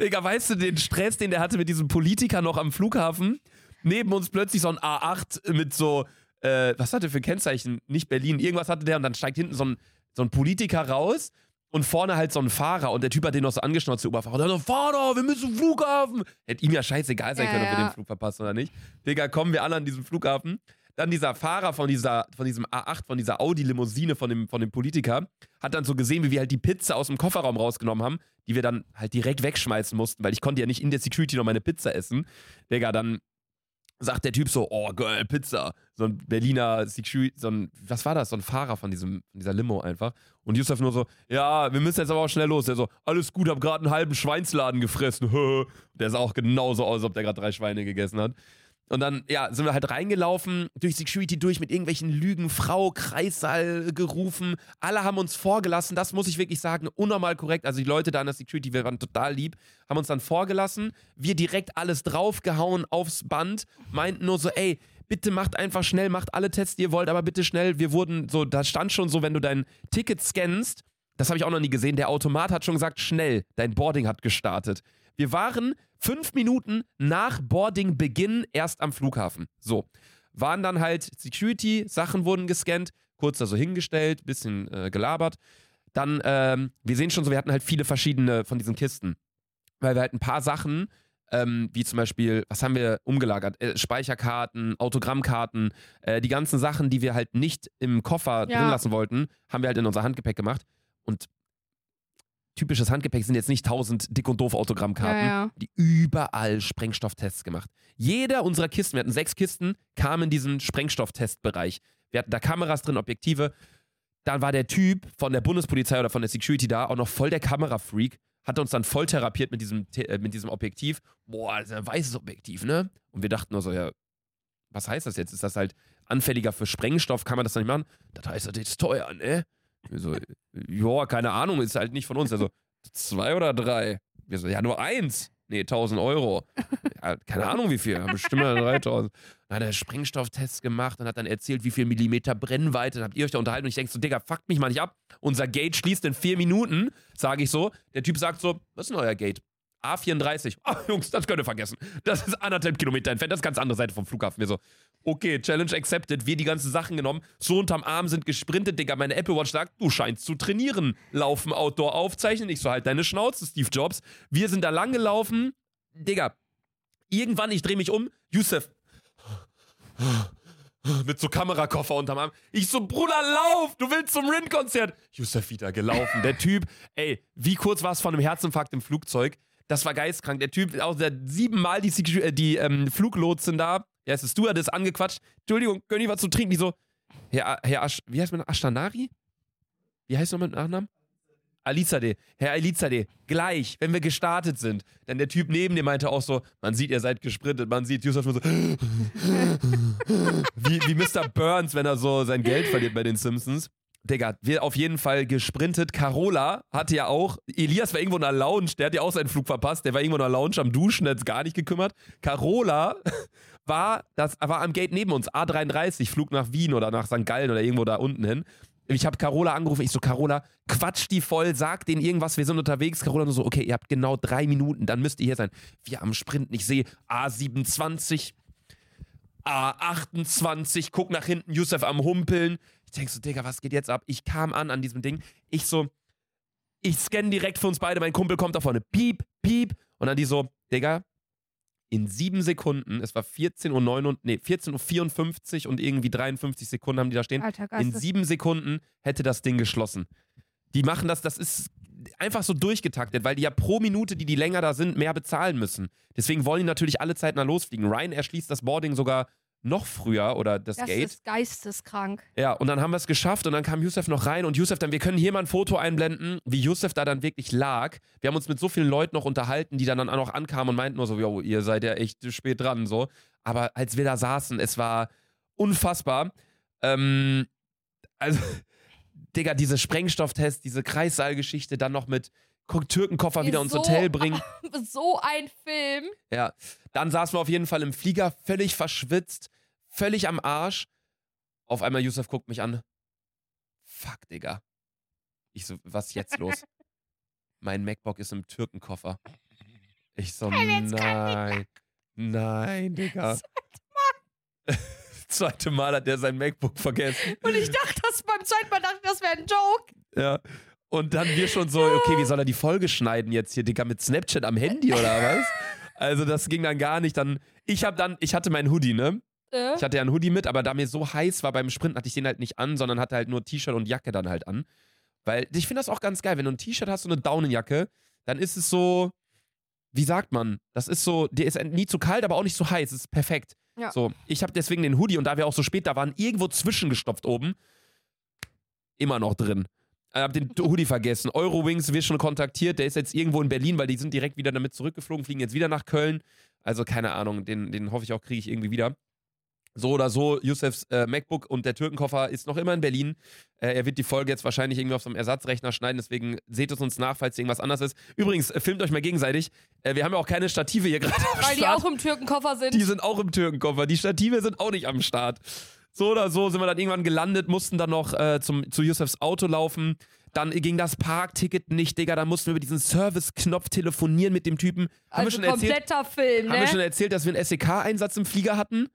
Digga, weißt du, den Stress, den der hatte mit diesem Politiker noch am Flughafen? Neben uns plötzlich so ein A8 mit so, äh, was hat der für Kennzeichen? Nicht Berlin, irgendwas hatte der und dann steigt hinten so ein, so ein Politiker raus und vorne halt so ein Fahrer und der Typ hat den noch so angeschnauzt, der Uberfahrer. Und dann so, fahr doch, wir müssen zum Flughafen. Hätte ihm ja scheißegal sein
Ja,
können, ob wir
ja.
den Flug verpassen oder nicht. Digga, kommen wir alle an diesem Flughafen. Dann dieser Fahrer von, dieser, von diesem A8, von dieser Audi-Limousine von dem, von dem Politiker, hat dann so gesehen, wie wir halt die Pizza aus dem Kofferraum rausgenommen haben, die wir dann halt direkt wegschmeißen mussten, weil ich konnte ja nicht in der Security noch meine Pizza essen. Digga, dann sagt der Typ so, oh geil, Pizza. So ein Berliner Security, so ein, was war das? So ein Fahrer von, diesem, dieser Limo einfach. Und Yusuf nur so, ja, wir müssen jetzt aber auch schnell los. Der so, alles gut, hab gerade einen halben Schweinsladen gefressen. der sah auch genauso aus, als ob der gerade drei Schweine gegessen hat. Und dann, ja, sind wir halt reingelaufen, durch Security durch mit irgendwelchen Lügen, Frau, Kreissaal gerufen. Alle haben uns vorgelassen, das muss ich wirklich sagen, unnormal korrekt. Also die Leute da an der Security, wir waren total lieb, haben uns dann vorgelassen. Wir direkt alles draufgehauen aufs Band, meinten nur so, ey, bitte macht einfach schnell, macht alle Tests, die ihr wollt, aber bitte schnell. Wir wurden so, da stand schon so, wenn du dein Ticket scannst, das habe ich auch noch nie gesehen, der Automat hat schon gesagt, schnell, dein Boarding hat gestartet. Wir waren fünf Minuten nach Boarding-Beginn erst am Flughafen. So. Waren dann halt Security, Sachen wurden gescannt, kurz da so hingestellt, bisschen äh, gelabert. Dann, ähm, wir sehen schon so, wir hatten halt viele verschiedene von diesen Kisten. Weil wir halt ein paar Sachen, ähm, wie zum Beispiel, was haben wir umgelagert? Äh, Speicherkarten, Autogrammkarten, äh, die ganzen Sachen, die wir halt nicht im Koffer
Ja.
drin lassen wollten, haben wir halt in unser Handgepäck gemacht. Und typisches Handgepäck sind jetzt nicht tausend dick und doof Autogrammkarten,
Ja, ja.
die überall Sprengstofftests gemacht. Jeder unserer Kisten, wir hatten sechs Kisten, kam in diesen Sprengstofftestbereich. Wir hatten da Kameras drin, Objektive. Dann war der Typ von der Bundespolizei oder von der Security da auch noch voll der Kamerafreak, hat uns dann voll therapiert mit diesem, äh, mit diesem Objektiv. Boah, das ist ein weißes Objektiv, ne? Und wir dachten nur so, ja, was heißt das jetzt? Ist das halt anfälliger für Sprengstoff? Kann man das dann nicht machen? Das heißt, das ist teuer, ne? So, ja, keine Ahnung, ist halt nicht von uns. Also, zwei oder drei? Wir so, ja, nur eins. Nee, 1000 Euro. Ja, keine Ahnung wie viel, bestimmt mal 3000. Dann hat er Sprengstofftests gemacht und hat dann erzählt, wie viel Millimeter Brennweite. Dann habt ihr euch da unterhalten und ich denke so, Digga, fuckt mich mal nicht ab. Unser Gate schließt in vier Minuten, sage ich so. Der Typ sagt so, was ist denn euer Gate? A34. Ah, Jungs, das könnt ihr vergessen. Das ist anderthalb Kilometer entfernt. Das ist ganz andere Seite vom Flughafen. Wir so, okay, Challenge accepted. Wir die ganzen Sachen genommen. So unterm Arm sind gesprintet, Digga. Meine Apple Watch sagt, du scheinst zu trainieren. Laufen, Outdoor aufzeichnen. Ich so, halt deine Schnauze, Steve Jobs. Wir sind da lang gelaufen. Digga, irgendwann, ich drehe mich um. Yusuf. mit so Kamerakoffer unterm Arm. Ich so, Bruder, lauf, du willst zum Rin-Konzert. Yusuf wieder gelaufen. Der Typ, ey, wie kurz war es von einem Herzinfarkt im Flugzeug? Das war geistkrank. Der Typ, auch der siebenmal die, Secu- äh, die ähm, Fluglotsen da, der ist Stewardess angequatscht. Entschuldigung, können die was zu trinken? Die so, Herr, Herr Asch, wie heißt man? Ashtanari? Wie heißt nochmal mit Nachnamen? Alizadeh, Herr Alizadeh, gleich, wenn wir gestartet sind. Denn der Typ neben dem meinte auch so, man sieht, ihr seid gesprintet, man sieht Yusuf nur so, wie, wie Mr. Burns, wenn er so sein Geld verliert bei den Simpsons. Digga, wir auf jeden Fall gesprintet. Carola hatte ja auch, Elias war irgendwo in der Lounge, der hat ja auch seinen Flug verpasst, der war irgendwo in der Lounge am Duschen, hat sich gar nicht gekümmert. Carola war, das, war am Gate neben uns, A33, Flug nach Wien oder nach St. Gallen oder irgendwo da unten hin. Ich habe Carola angerufen, ich so, Carola, quatsch die voll, sag denen irgendwas, wir sind unterwegs. Carola nur so, okay, ihr habt genau drei Minuten, dann müsst ihr hier sein. Wir am Sprinten, ich sehe A27, A28, guck nach hinten, Yusuf am Humpeln. Ich denk so, Digga, was geht jetzt ab? Ich kam an an diesem Ding. Ich so, ich scanne direkt für uns beide, mein Kumpel kommt da vorne, piep, piep. Und dann die so, Digga, in sieben Sekunden, es war 14 Uhr, 9 und, nee, 14 Uhr 54 und irgendwie 53 Sekunden haben die da stehen.
Alter,
In sieben Sekunden hätte das Ding geschlossen. Die machen das, das ist einfach so durchgetaktet, weil die ja pro Minute, die die länger da sind, mehr bezahlen müssen. Deswegen wollen die natürlich alle zeitnah losfliegen. Ryan erschließt das Boarding sogar noch früher oder das,
Das
Gate.
ist geisteskrank.
Ja, und dann haben wir es geschafft und dann kam Yusuf noch rein und Yusuf dann, wir können hier mal ein Foto einblenden, wie Yusuf da dann wirklich lag. Wir haben uns mit so vielen Leuten noch unterhalten, die dann, dann auch noch ankamen und meinten nur so, yo, ihr seid ja echt spät dran, so. Aber als wir da saßen, es war unfassbar. Ähm, also, Digga, diese Sprengstofftest, diese Kreissaalgeschichte, dann noch mit Türkenkoffer wieder ins
So-
Hotel bringen.
So ein Film.
Ja, dann saßen wir auf jeden Fall im Flieger, völlig verschwitzt, völlig am Arsch. Auf einmal Yusuf guckt mich an. Fuck, Digga. Ich so, was ist jetzt los? mein MacBook ist im Türkenkoffer. Ich so, nein. Nein, Digga. Zweite Mal hat der sein MacBook vergessen.
Und ich dachte, das beim zweiten Mal dachte ich, das wäre ein Joke.
Ja. Und dann wir schon so, okay, wie soll er die Folge schneiden jetzt hier, Digga, mit Snapchat am Handy oder was? Also das ging dann gar nicht. Dann, ich hab dann, ich hatte meinen Hoodie, ne?
Äh?
Ich hatte ja einen Hoodie mit, aber da mir so heiß war beim Sprinten, hatte ich den halt nicht an, sondern hatte halt nur T-Shirt und Jacke dann halt an. Weil ich finde das auch ganz geil, wenn du ein T-Shirt hast und eine Daunenjacke, dann ist es so, wie sagt man? Das ist so, dir ist nie zu kalt, aber auch nicht zu heiß. Es ist perfekt.
Ja.
So, ich habe deswegen den Hoodie und da wir auch so spät da waren, irgendwo zwischengestopft oben. Immer noch drin. Ich hab den Hoodie vergessen. Eurowings wird schon kontaktiert. Der ist jetzt irgendwo in Berlin, weil die sind direkt wieder damit zurückgeflogen, fliegen jetzt wieder nach Köln. Also keine Ahnung, den, den hoffe ich auch, kriege ich irgendwie wieder. So oder so, Yusufs äh, MacBook und der Türkenkoffer ist noch immer in Berlin. Äh, er wird die Folge jetzt wahrscheinlich irgendwie auf so einem Ersatzrechner schneiden, deswegen seht es uns nach, falls irgendwas anders ist. Übrigens, äh, filmt euch mal gegenseitig. Äh, wir haben ja auch keine Stative hier gerade
Weil die auch im Türkenkoffer sind.
Die sind auch im Türkenkoffer. Die Stative sind auch nicht am Start. So oder so sind wir dann irgendwann gelandet, mussten dann noch äh, zum, zu Yusufs Auto laufen. Dann ging das Parkticket nicht, Digga. Dann mussten wir über diesen Service-Knopf telefonieren mit dem Typen. Haben
also
wir schon erzählt,
kompletter Film,
haben wir schon
ne?
erzählt, dass wir einen SEK-Einsatz im Flieger hatten?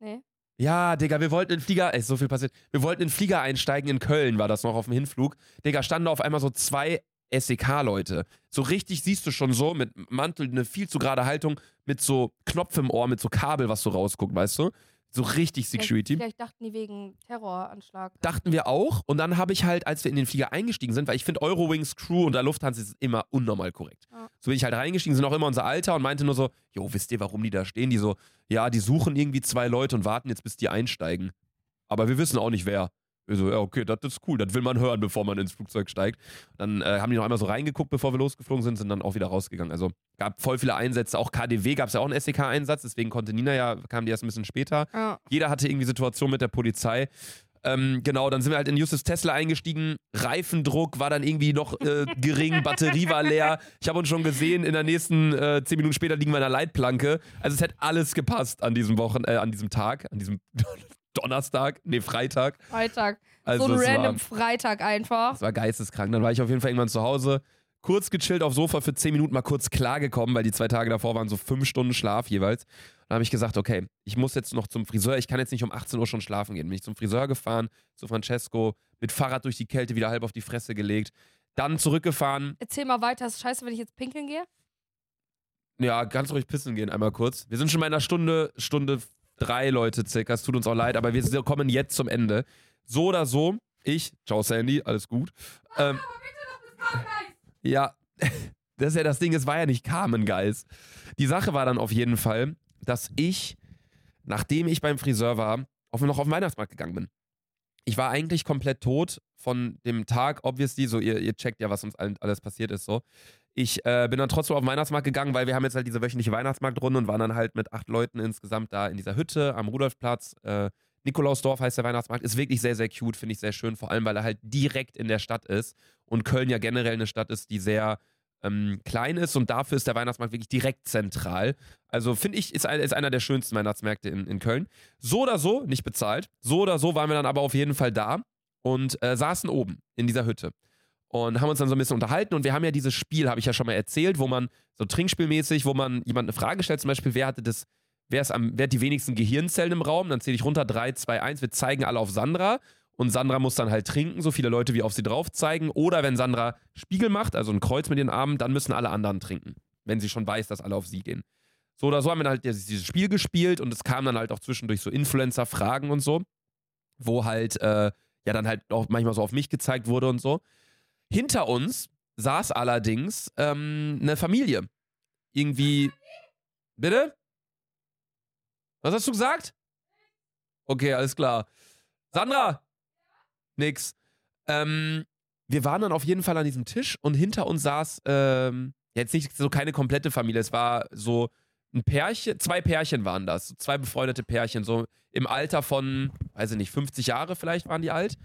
Nee.
Ja, Digga, wir wollten in den Flieger, ey, ist so viel passiert. Wir wollten in den Flieger einsteigen, in Köln war das noch auf dem Hinflug. Digga, standen da auf einmal so zwei SEK-Leute. So richtig siehst du schon so, mit Mantel, eine viel zu gerade Haltung, mit so Knopf im Ohr, mit so Kabel, was so rausguckt, weißt du? So richtig Security.
Vielleicht, vielleicht dachten die wegen Terroranschlag.
Dachten wir auch. Und dann habe ich halt, als wir in den Flieger eingestiegen sind, weil ich finde, Eurowings Crew und der Lufthansa ist immer unnormal korrekt.
Ja.
So bin ich halt reingestiegen, sind auch immer unser Alter und meinte nur so, jo, wisst ihr, warum die da stehen? Die so, ja, die suchen irgendwie zwei Leute und warten jetzt, bis die einsteigen. Aber wir wissen auch nicht, wer. Wir so, ja, okay, das ist cool, das will man hören, bevor man ins Flugzeug steigt. Dann äh, haben die noch einmal so reingeguckt, bevor wir losgeflogen sind, sind dann auch wieder rausgegangen. Also gab voll viele Einsätze, auch KDW gab es ja auch einen SEK-Einsatz, deswegen konnte Nina ja, kam die erst ein bisschen später.
Ja.
Jeder hatte irgendwie Situation mit der Polizei. Ähm, genau, dann sind wir halt in Justus Tesla eingestiegen. Reifendruck war dann irgendwie noch äh, gering, Batterie war leer. Ich habe uns schon gesehen, in der nächsten äh, zehn Minuten später liegen wir in der Leitplanke. Also es hätte alles gepasst an diesem Wochen, äh, an diesem Tag, an diesem Donnerstag, nee, Freitag.
Freitag.
Also
so ein
es war,
random Freitag einfach.
es war geisteskrank. Dann war ich auf jeden Fall irgendwann zu Hause, kurz gechillt aufs Sofa für zehn Minuten mal kurz klargekommen, weil die zwei Tage davor waren so fünf Stunden Schlaf jeweils. Dann habe ich gesagt, okay, ich muss jetzt noch zum Friseur. Ich kann jetzt nicht um 18 Uhr schon schlafen gehen. Bin ich zum Friseur gefahren, zu Francesco, mit Fahrrad durch die Kälte wieder halb auf die Fresse gelegt. Dann zurückgefahren.
Erzähl mal weiter. Ist scheiße, wenn ich jetzt pinkeln gehe?
Ja, ganz ruhig pissen gehen einmal kurz. Wir sind schon bei einer Stunde, Stunde drei Leute circa. Es tut uns auch leid, aber wir kommen jetzt zum Ende. So oder so, ich, ciao Sandy, alles gut. Ähm, ja, das ist ja das Ding, es war ja nicht Carmen Geist. Die Sache war dann auf jeden Fall, dass ich, nachdem ich beim Friseur war, auf, noch auf den Weihnachtsmarkt gegangen bin. Ich war eigentlich komplett tot von dem Tag, obviously, so ihr, ihr checkt ja, was uns allen, alles passiert ist, so. Ich äh, bin dann trotzdem auf den Weihnachtsmarkt gegangen, weil wir haben jetzt halt diese wöchentliche Weihnachtsmarktrunde und waren dann halt mit acht Leuten insgesamt da in dieser Hütte am Rudolfplatz. Äh, Nikolausdorf heißt der Weihnachtsmarkt, ist wirklich sehr, sehr cute, finde ich sehr schön, vor allem, weil er halt direkt in der Stadt ist und Köln ja generell eine Stadt ist, die sehr ähm, klein ist und dafür ist der Weihnachtsmarkt wirklich direkt zentral. Also finde ich, ist, ein, ist, einer der schönsten Weihnachtsmärkte in, in Köln. So oder so, nicht bezahlt, so oder so waren wir dann aber auf jeden Fall da und äh, saßen oben in dieser Hütte und haben uns dann so ein bisschen unterhalten. Und wir haben ja dieses Spiel, habe ich ja schon mal erzählt, wo man so trinkspielmäßig, wo man jemand eine Frage stellt, zum Beispiel, wer hatte das, wer, ist am, wer hat die wenigsten Gehirnzellen im Raum, dann zähle ich runter, 3, 2, 1, wir zeigen alle auf Sandra. Und Sandra muss dann halt trinken, so viele Leute wie auf sie drauf zeigen. Oder wenn Sandra Spiegel macht, also ein Kreuz mit den Armen, dann müssen alle anderen trinken, wenn sie schon weiß, dass alle auf sie gehen. So oder so haben wir halt dieses Spiel gespielt und es kam dann halt auch zwischendurch so Influencer-Fragen und so, wo halt, äh, ja, dann halt auch manchmal so auf mich gezeigt wurde und so. Hinter uns saß allerdings ähm, eine Familie. Irgendwie. Bitte? Was hast du gesagt? Okay, alles klar. Sandra! Nix. Ähm, wir waren dann auf jeden Fall an diesem Tisch und hinter uns saß ähm, jetzt nicht so keine komplette Familie. Es war so ein Pärchen, zwei Pärchen waren das, zwei befreundete Pärchen, so im Alter von, weiß ich nicht, 50 Jahre vielleicht waren die alt.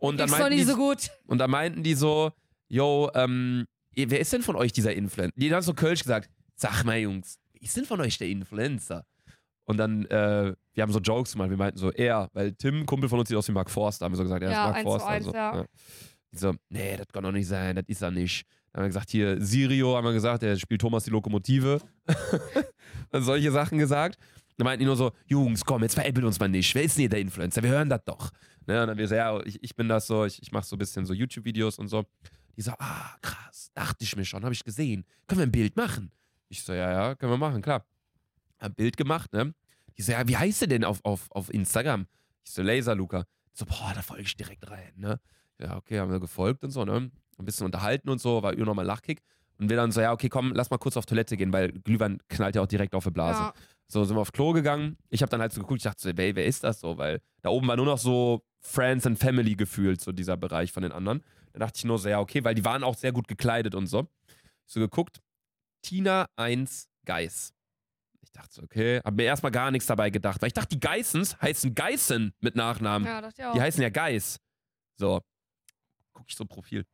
Und dann, meinten die,
so gut.
und dann meinten die so, yo, ähm, wer ist denn von euch dieser Influencer? Die haben so Kölsch gesagt, sag mal Jungs, wer ist denn von euch der Influencer? Und dann, äh, wir haben so Jokes gemacht, wir meinten so, er, weil Tim, Kumpel von uns, sieht aus wie Mark Forster, haben wir so gesagt, er
Ja,
ist Mark Forster.
eins,
so,
ja.
Die so, nee, das kann doch nicht sein, das ist er nicht. Dann haben wir gesagt, hier, Sirio, haben wir gesagt, der spielt Thomas die Lokomotive. dann solche Sachen gesagt. Dann meinten die nur so, Jungs, komm, jetzt veräppelt uns mal nicht. Wer ist denn hier der Influencer? Wir hören das doch. Ne? Und dann wir so, ja, ich, ich bin das so, ich, ich mache so ein bisschen so YouTube-Videos und so. Die so, ah, krass, dachte ich mir schon, habe ich gesehen. Können wir ein Bild machen? Ich so, ja, ja, können wir machen, klar. Hab ein Bild gemacht, ne? Die so, ja, wie heißt du denn auf, auf, auf Instagram? Ich so, Laser Luca. So, boah, da folge ich direkt rein, ne? Ja, okay, haben wir gefolgt und so, ne? Ein bisschen unterhalten und so, war über nochmal Lachkick. Und wir dann so, ja, okay, komm, lass mal kurz auf Toilette gehen, weil Glühwein knallt ja auch direkt auf die Blase.
Ja.
So sind wir auf Klo gegangen. Ich habe dann halt so geguckt, ich dachte so, ey, wer ist das so? Weil da oben war nur noch so Friends and Family gefühlt, so dieser Bereich von den anderen. Da dachte ich nur so, ja, okay, weil die waren auch sehr gut gekleidet und so. So geguckt, Tina 1 Geiß. Ich dachte so, okay, hab mir erstmal gar nichts dabei gedacht, weil ich dachte, die Geißens heißen Geißen mit Nachnamen.
Ja, dachte ich auch.
Die heißen ja Geiß. So, guck ich so Profil.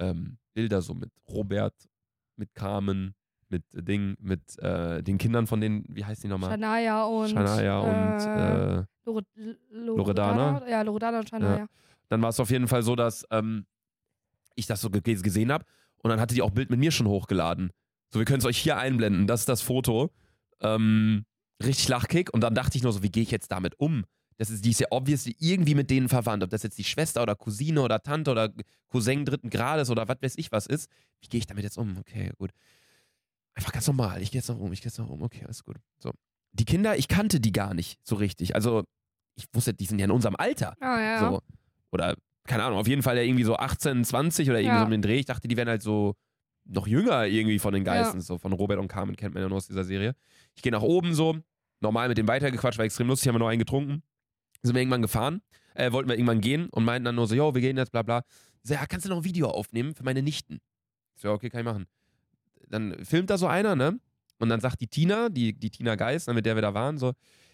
Ähm, Bilder so mit Robert, mit Carmen, mit Ding, mit äh, den Kindern von denen, wie heißt die nochmal?
Shania und.
Shania und
äh,
äh,
Lore, L-
Loredana?
Ja, Loredana und Shania.
Ja. dann war es auf jeden Fall so, dass ähm, ich das so ge gesehen habe und dann hatte die auch Bild mit mir schon hochgeladen. So, wir können es euch hier einblenden. Das ist das Foto. Ähm, richtig Lachkick. Und dann dachte ich nur so, wie gehe ich jetzt damit um? Das ist, die ist ja obviously irgendwie mit denen verwandt. Ob das jetzt die Schwester oder Cousine oder Tante oder Cousin dritten Grades oder was weiß ich was ist. Wie gehe ich damit jetzt um? Okay, gut. Einfach ganz normal. Ich gehe jetzt noch um, ich gehe jetzt noch um. Okay, alles gut. So. Die Kinder, ich kannte die gar nicht so richtig. Also, ich wusste, die sind ja in unserem Alter.
Ah, ja.
So. Oder, keine Ahnung, auf jeden Fall ja irgendwie so 18, 20 oder irgendwie
Ja.
so um den Dreh. Ich dachte, die wären halt so noch jünger irgendwie von den
Ja.
Geistern. So von Robert und Carmen kennt man ja nur aus dieser Serie. Ich gehe nach oben so, normal mit dem weitergequatscht, war extrem lustig, haben wir noch einen getrunken. Sind wir irgendwann gefahren, äh, wollten wir irgendwann gehen und meinten dann nur so, yo, wir gehen jetzt, bla bla. Ich so, ja, kannst du noch ein Video aufnehmen für meine Nichten? Ich so, ja, okay, kann ich machen. Dann filmt da so einer, ne? Und dann sagt die Tina, die, die Tina Geist, ne, mit der wir da waren, so,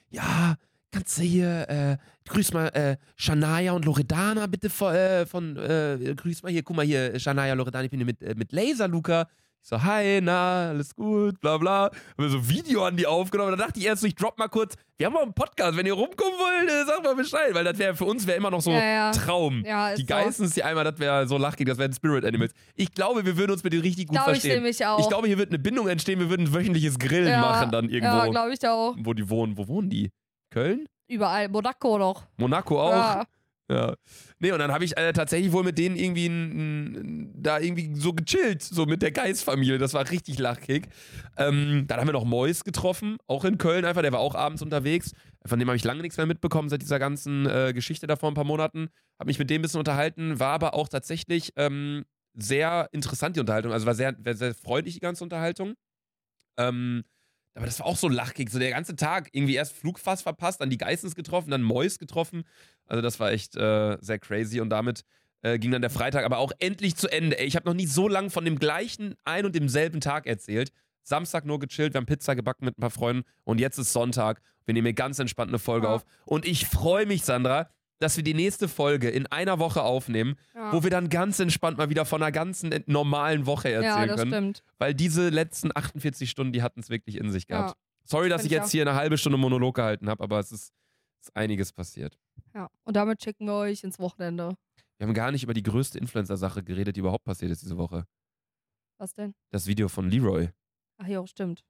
ja, kannst du hier, äh, grüß mal äh, Shania und Loredana bitte von, äh, von äh, grüß mal hier, guck mal hier, Shania, Loredana, ich bin hier mit, äh, mit Laser, Luca. Ich so, hi, na, alles gut, bla bla. Haben wir so ein Video an die aufgenommen. Da dachte ich erst ich drop mal kurz, wir haben auch einen Podcast, wenn ihr rumkommen wollt, äh, sagt mal Bescheid, weil das wäre für uns wäre immer noch so
Ja, ja.
Traum.
Ja,
die. Geistens, die einmal, das wäre so lachig, das wären Spirit Animals. Ich glaube, wir würden uns mit denen richtig gut
Glaube ich
verstehen.
nämlich auch.
Ich glaube, hier wird eine Bindung entstehen, wir würden ein wöchentliches Grillen machen dann irgendwo,
Ja, glaube ich auch.
wo die wohnen. Wo wohnen die? Köln?
Überall. Monaco noch.
Monaco auch?
Ja.
Nee, und dann habe ich äh, tatsächlich wohl mit denen irgendwie n, n, da irgendwie so gechillt, so mit der Geist-Familie. Das war richtig lachkick. Ähm, dann haben wir noch Mois getroffen, auch in Köln einfach. Der war auch abends unterwegs. Von dem habe ich lange nichts mehr mitbekommen seit dieser ganzen äh, Geschichte da vor ein paar Monaten. Habe mich mit dem ein bisschen unterhalten, war aber auch tatsächlich ähm, sehr interessant, die Unterhaltung. Also war sehr, sehr, sehr freundlich, die ganze Unterhaltung. Ähm, aber das war auch so lachkick. So der ganze Tag irgendwie erst Flugfass verpasst, dann die Geissens getroffen, dann Mois getroffen. Also das war echt äh, sehr crazy und damit äh, ging dann der Freitag aber auch endlich zu Ende. Ey, ich habe noch nie so lange von dem gleichen ein und demselben Tag erzählt. Samstag nur gechillt, wir haben Pizza gebacken mit ein paar Freunden und jetzt ist Sonntag. Wir nehmen hier ganz entspannt eine Folge
Ja.
auf. Und ich freue mich, Sandra, dass wir die nächste Folge in einer Woche aufnehmen,
Ja.
wo wir dann ganz entspannt mal wieder von einer ganzen normalen Woche erzählen
ja, das
können.
stimmt.
Weil diese letzten 48 Stunden, die hatten es wirklich in sich gehabt.
Ja.
Sorry, dass ich
ich
jetzt
auch.
hier eine halbe Stunde Monolog gehalten habe, aber es ist, ist einiges passiert.
Ja. Und damit schicken wir euch ins Wochenende.
Wir haben gar nicht über die größte Influencer-Sache geredet, die überhaupt passiert ist diese Woche.
Was denn?
Das Video von Leroy.
Ach ja, stimmt.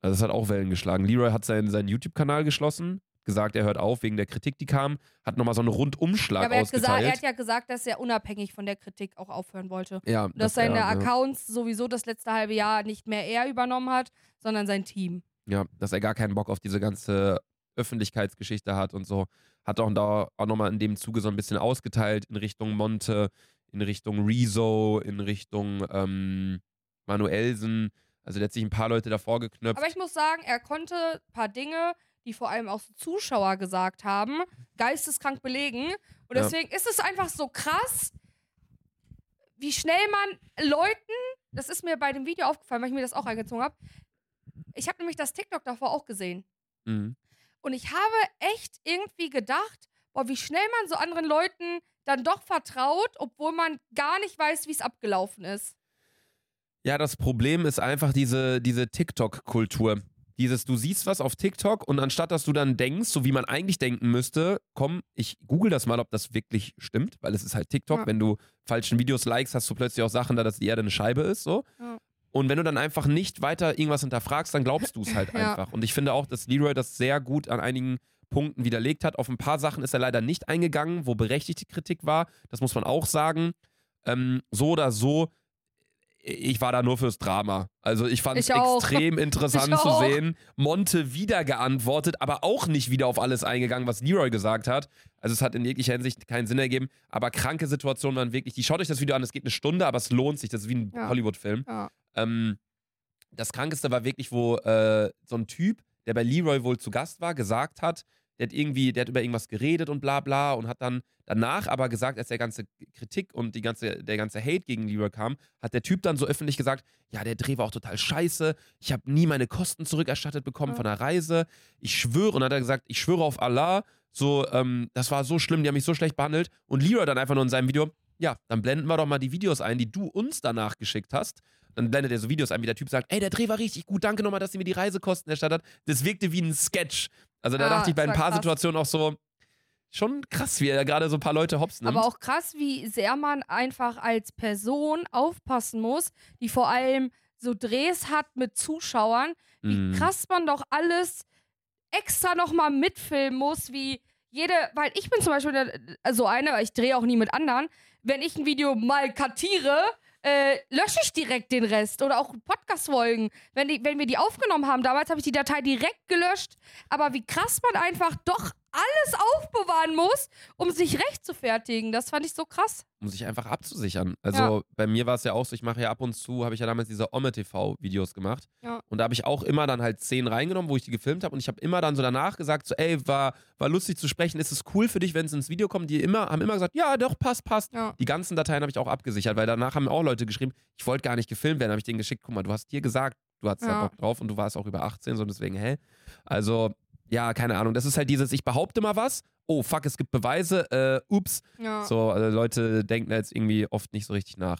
Also das hat auch Wellen geschlagen. Leroy hat seinen, seinen YouTube-Kanal geschlossen, gesagt, er hört auf wegen der Kritik, die kam, hat nochmal so einen Rundumschlag
Ja, aber er hat, gesagt,
ausgeteilt.
er hat ja gesagt, dass er unabhängig von der Kritik auch aufhören wollte.
ja,
Und dass seine
er, ja,
Accounts sowieso das letzte halbe Jahr nicht mehr er übernommen hat, sondern sein Team.
ja, dass er gar keinen Bock auf diese ganze Öffentlichkeitsgeschichte hat und so. Hat auch da auch nochmal in dem Zuge so ein bisschen ausgeteilt in Richtung Monte, in Richtung Rezo, in Richtung ähm, Manuelsen. Also der hat sich ein paar Leute davor geknöpft.
Aber ich muss sagen, er konnte ein paar Dinge, die vor allem auch so Zuschauer gesagt haben, geisteskrank belegen. Und
Ja.
deswegen ist es einfach so krass, wie schnell man Leuten, das ist mir bei dem Video aufgefallen, weil ich mir das auch eingezogen habe. Ich habe nämlich das TikTok davor auch gesehen.
Mhm.
Und ich habe echt irgendwie gedacht, boah, wie schnell man so anderen Leuten dann doch vertraut, obwohl man gar nicht weiß, wie es abgelaufen ist.
Ja, das Problem ist einfach diese, diese TikTok-Kultur. Dieses, du siehst was auf TikTok und anstatt dass du dann denkst, so wie man eigentlich denken müsste, komm, ich google das mal, ob das wirklich stimmt, weil es ist halt TikTok.
Ja.
Wenn du falschen Videos likest, hast du plötzlich auch Sachen da, dass die Erde eine Scheibe ist, so.
Ja.
Und wenn du dann einfach nicht weiter irgendwas hinterfragst, dann glaubst du es halt
Ja.
einfach. Und ich finde auch, dass Leroy das sehr gut an einigen Punkten widerlegt hat. Auf ein paar Sachen ist er leider nicht eingegangen, wo berechtigte Kritik war. Das muss man auch sagen. Ähm, so oder so, ich war da nur fürs Drama. Also ich fand es extrem interessant zu sehen. Monte wieder geantwortet, aber auch nicht wieder auf alles eingegangen, was Leroy gesagt hat. Also es hat in jeglicher Hinsicht keinen Sinn ergeben. Aber kranke Situationen waren wirklich, die schaut euch das Video an, es geht eine Stunde, aber es lohnt sich. Das ist wie ein
Ja.
Hollywood-Film.
Ja.
Ähm, das Krankeste war wirklich, wo äh, so ein Typ, der bei Leroy wohl zu Gast war, gesagt hat, der hat irgendwie, der hat über irgendwas geredet und bla bla und hat dann danach aber gesagt, als der ganze Kritik und die ganze, der ganze Hate gegen Leroy kam, hat der Typ dann so öffentlich gesagt, ja, der Dreh war auch total scheiße, ich habe nie meine Kosten zurückerstattet bekommen
Ja.
von der Reise, ich schwöre, und dann hat er gesagt, ich schwöre auf Allah, so, ähm, das war so schlimm, die haben mich so schlecht behandelt und Leroy dann einfach nur in seinem Video, ja, dann blenden wir doch mal die Videos ein, die du uns danach geschickt hast. Dann blendet er so Videos ein, wie der Typ sagt, ey, der Dreh war richtig gut, danke nochmal, dass sie mir die Reisekosten erstattet. Das wirkte wie ein Sketch. Also da
Ah,
dachte ich bei ein paar
krass.
Situationen auch so, schon krass, wie er gerade so ein paar Leute hops nimmt.
Aber auch krass, wie sehr man einfach als Person aufpassen muss, die vor allem so Drehs hat mit Zuschauern, wie
Mm.
krass man doch alles extra nochmal mitfilmen muss, wie jede, weil ich bin zum Beispiel so eine, weil ich drehe auch nie mit anderen, wenn ich ein Video mal kartiere, äh, lösche ich direkt den Rest oder auch Podcast-Folgen. Wenn, wenn wir die aufgenommen haben, damals habe ich die Datei direkt gelöscht. Aber wie krass man einfach doch alles aufbewahren muss, um sich recht zu fertigen. Das fand ich so krass.
um sich einfach abzusichern. Also
Ja.
bei mir war es ja auch so, ich mache ja ab und zu, habe ich ja damals diese Omme-TV-Videos gemacht.
Ja.
Und da habe ich auch immer dann halt Szenen reingenommen, wo ich die gefilmt habe. Und ich habe immer dann so danach gesagt, so, ey, war, war lustig zu sprechen, ist es cool für dich, wenn es ins Video kommt? Die immer, haben immer gesagt, ja, doch, passt, passt.
Ja.
Die ganzen Dateien habe ich auch abgesichert, weil danach haben auch Leute geschrieben, ich wollte gar nicht gefilmt werden. habe ich denen geschickt, guck mal, du hast dir gesagt, du hattest da
Ja.
Bock drauf und du warst auch über 18, so deswegen, hä? Also, ja, keine Ahnung. Das ist halt dieses, ich behaupte mal was, oh fuck, es gibt Beweise, äh, ups.
Ja.
So, also Leute denken da jetzt irgendwie oft nicht so richtig nach.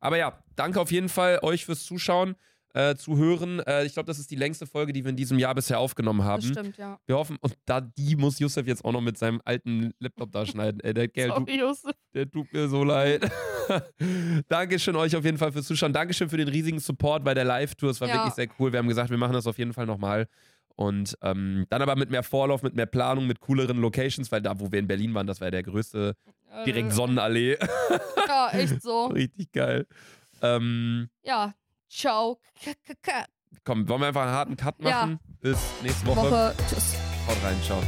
Aber ja, danke auf jeden Fall euch fürs Zuschauen, äh, Zuhören. Äh, ich glaube, das ist die längste Folge, die wir in diesem Jahr bisher aufgenommen
Das
haben.
stimmt, ja.
Wir hoffen, und da die muss Yusuf jetzt auch noch mit seinem alten Laptop da schneiden. Ey, der Kerl,
Sorry, Josef.
der tut mir so leid. Dankeschön euch auf jeden Fall fürs Zuschauen. Dankeschön für den riesigen Support bei der Live-Tour. Es war
Ja.
wirklich sehr cool. Wir haben gesagt, wir machen das auf jeden Fall nochmal. Und ähm, dann aber mit mehr Vorlauf, mit mehr Planung, mit cooleren Locations, weil da, wo wir in Berlin waren, das war ja der größte, direkt
Äh,
Sonnenallee.
Ja, echt so.
Richtig geil. Ähm,
Ja, ciao.
Komm, wollen wir einfach einen harten Cut
Ja.
machen? Bis nächste Woche.
Woche. Tschüss.
Haut rein, ciao.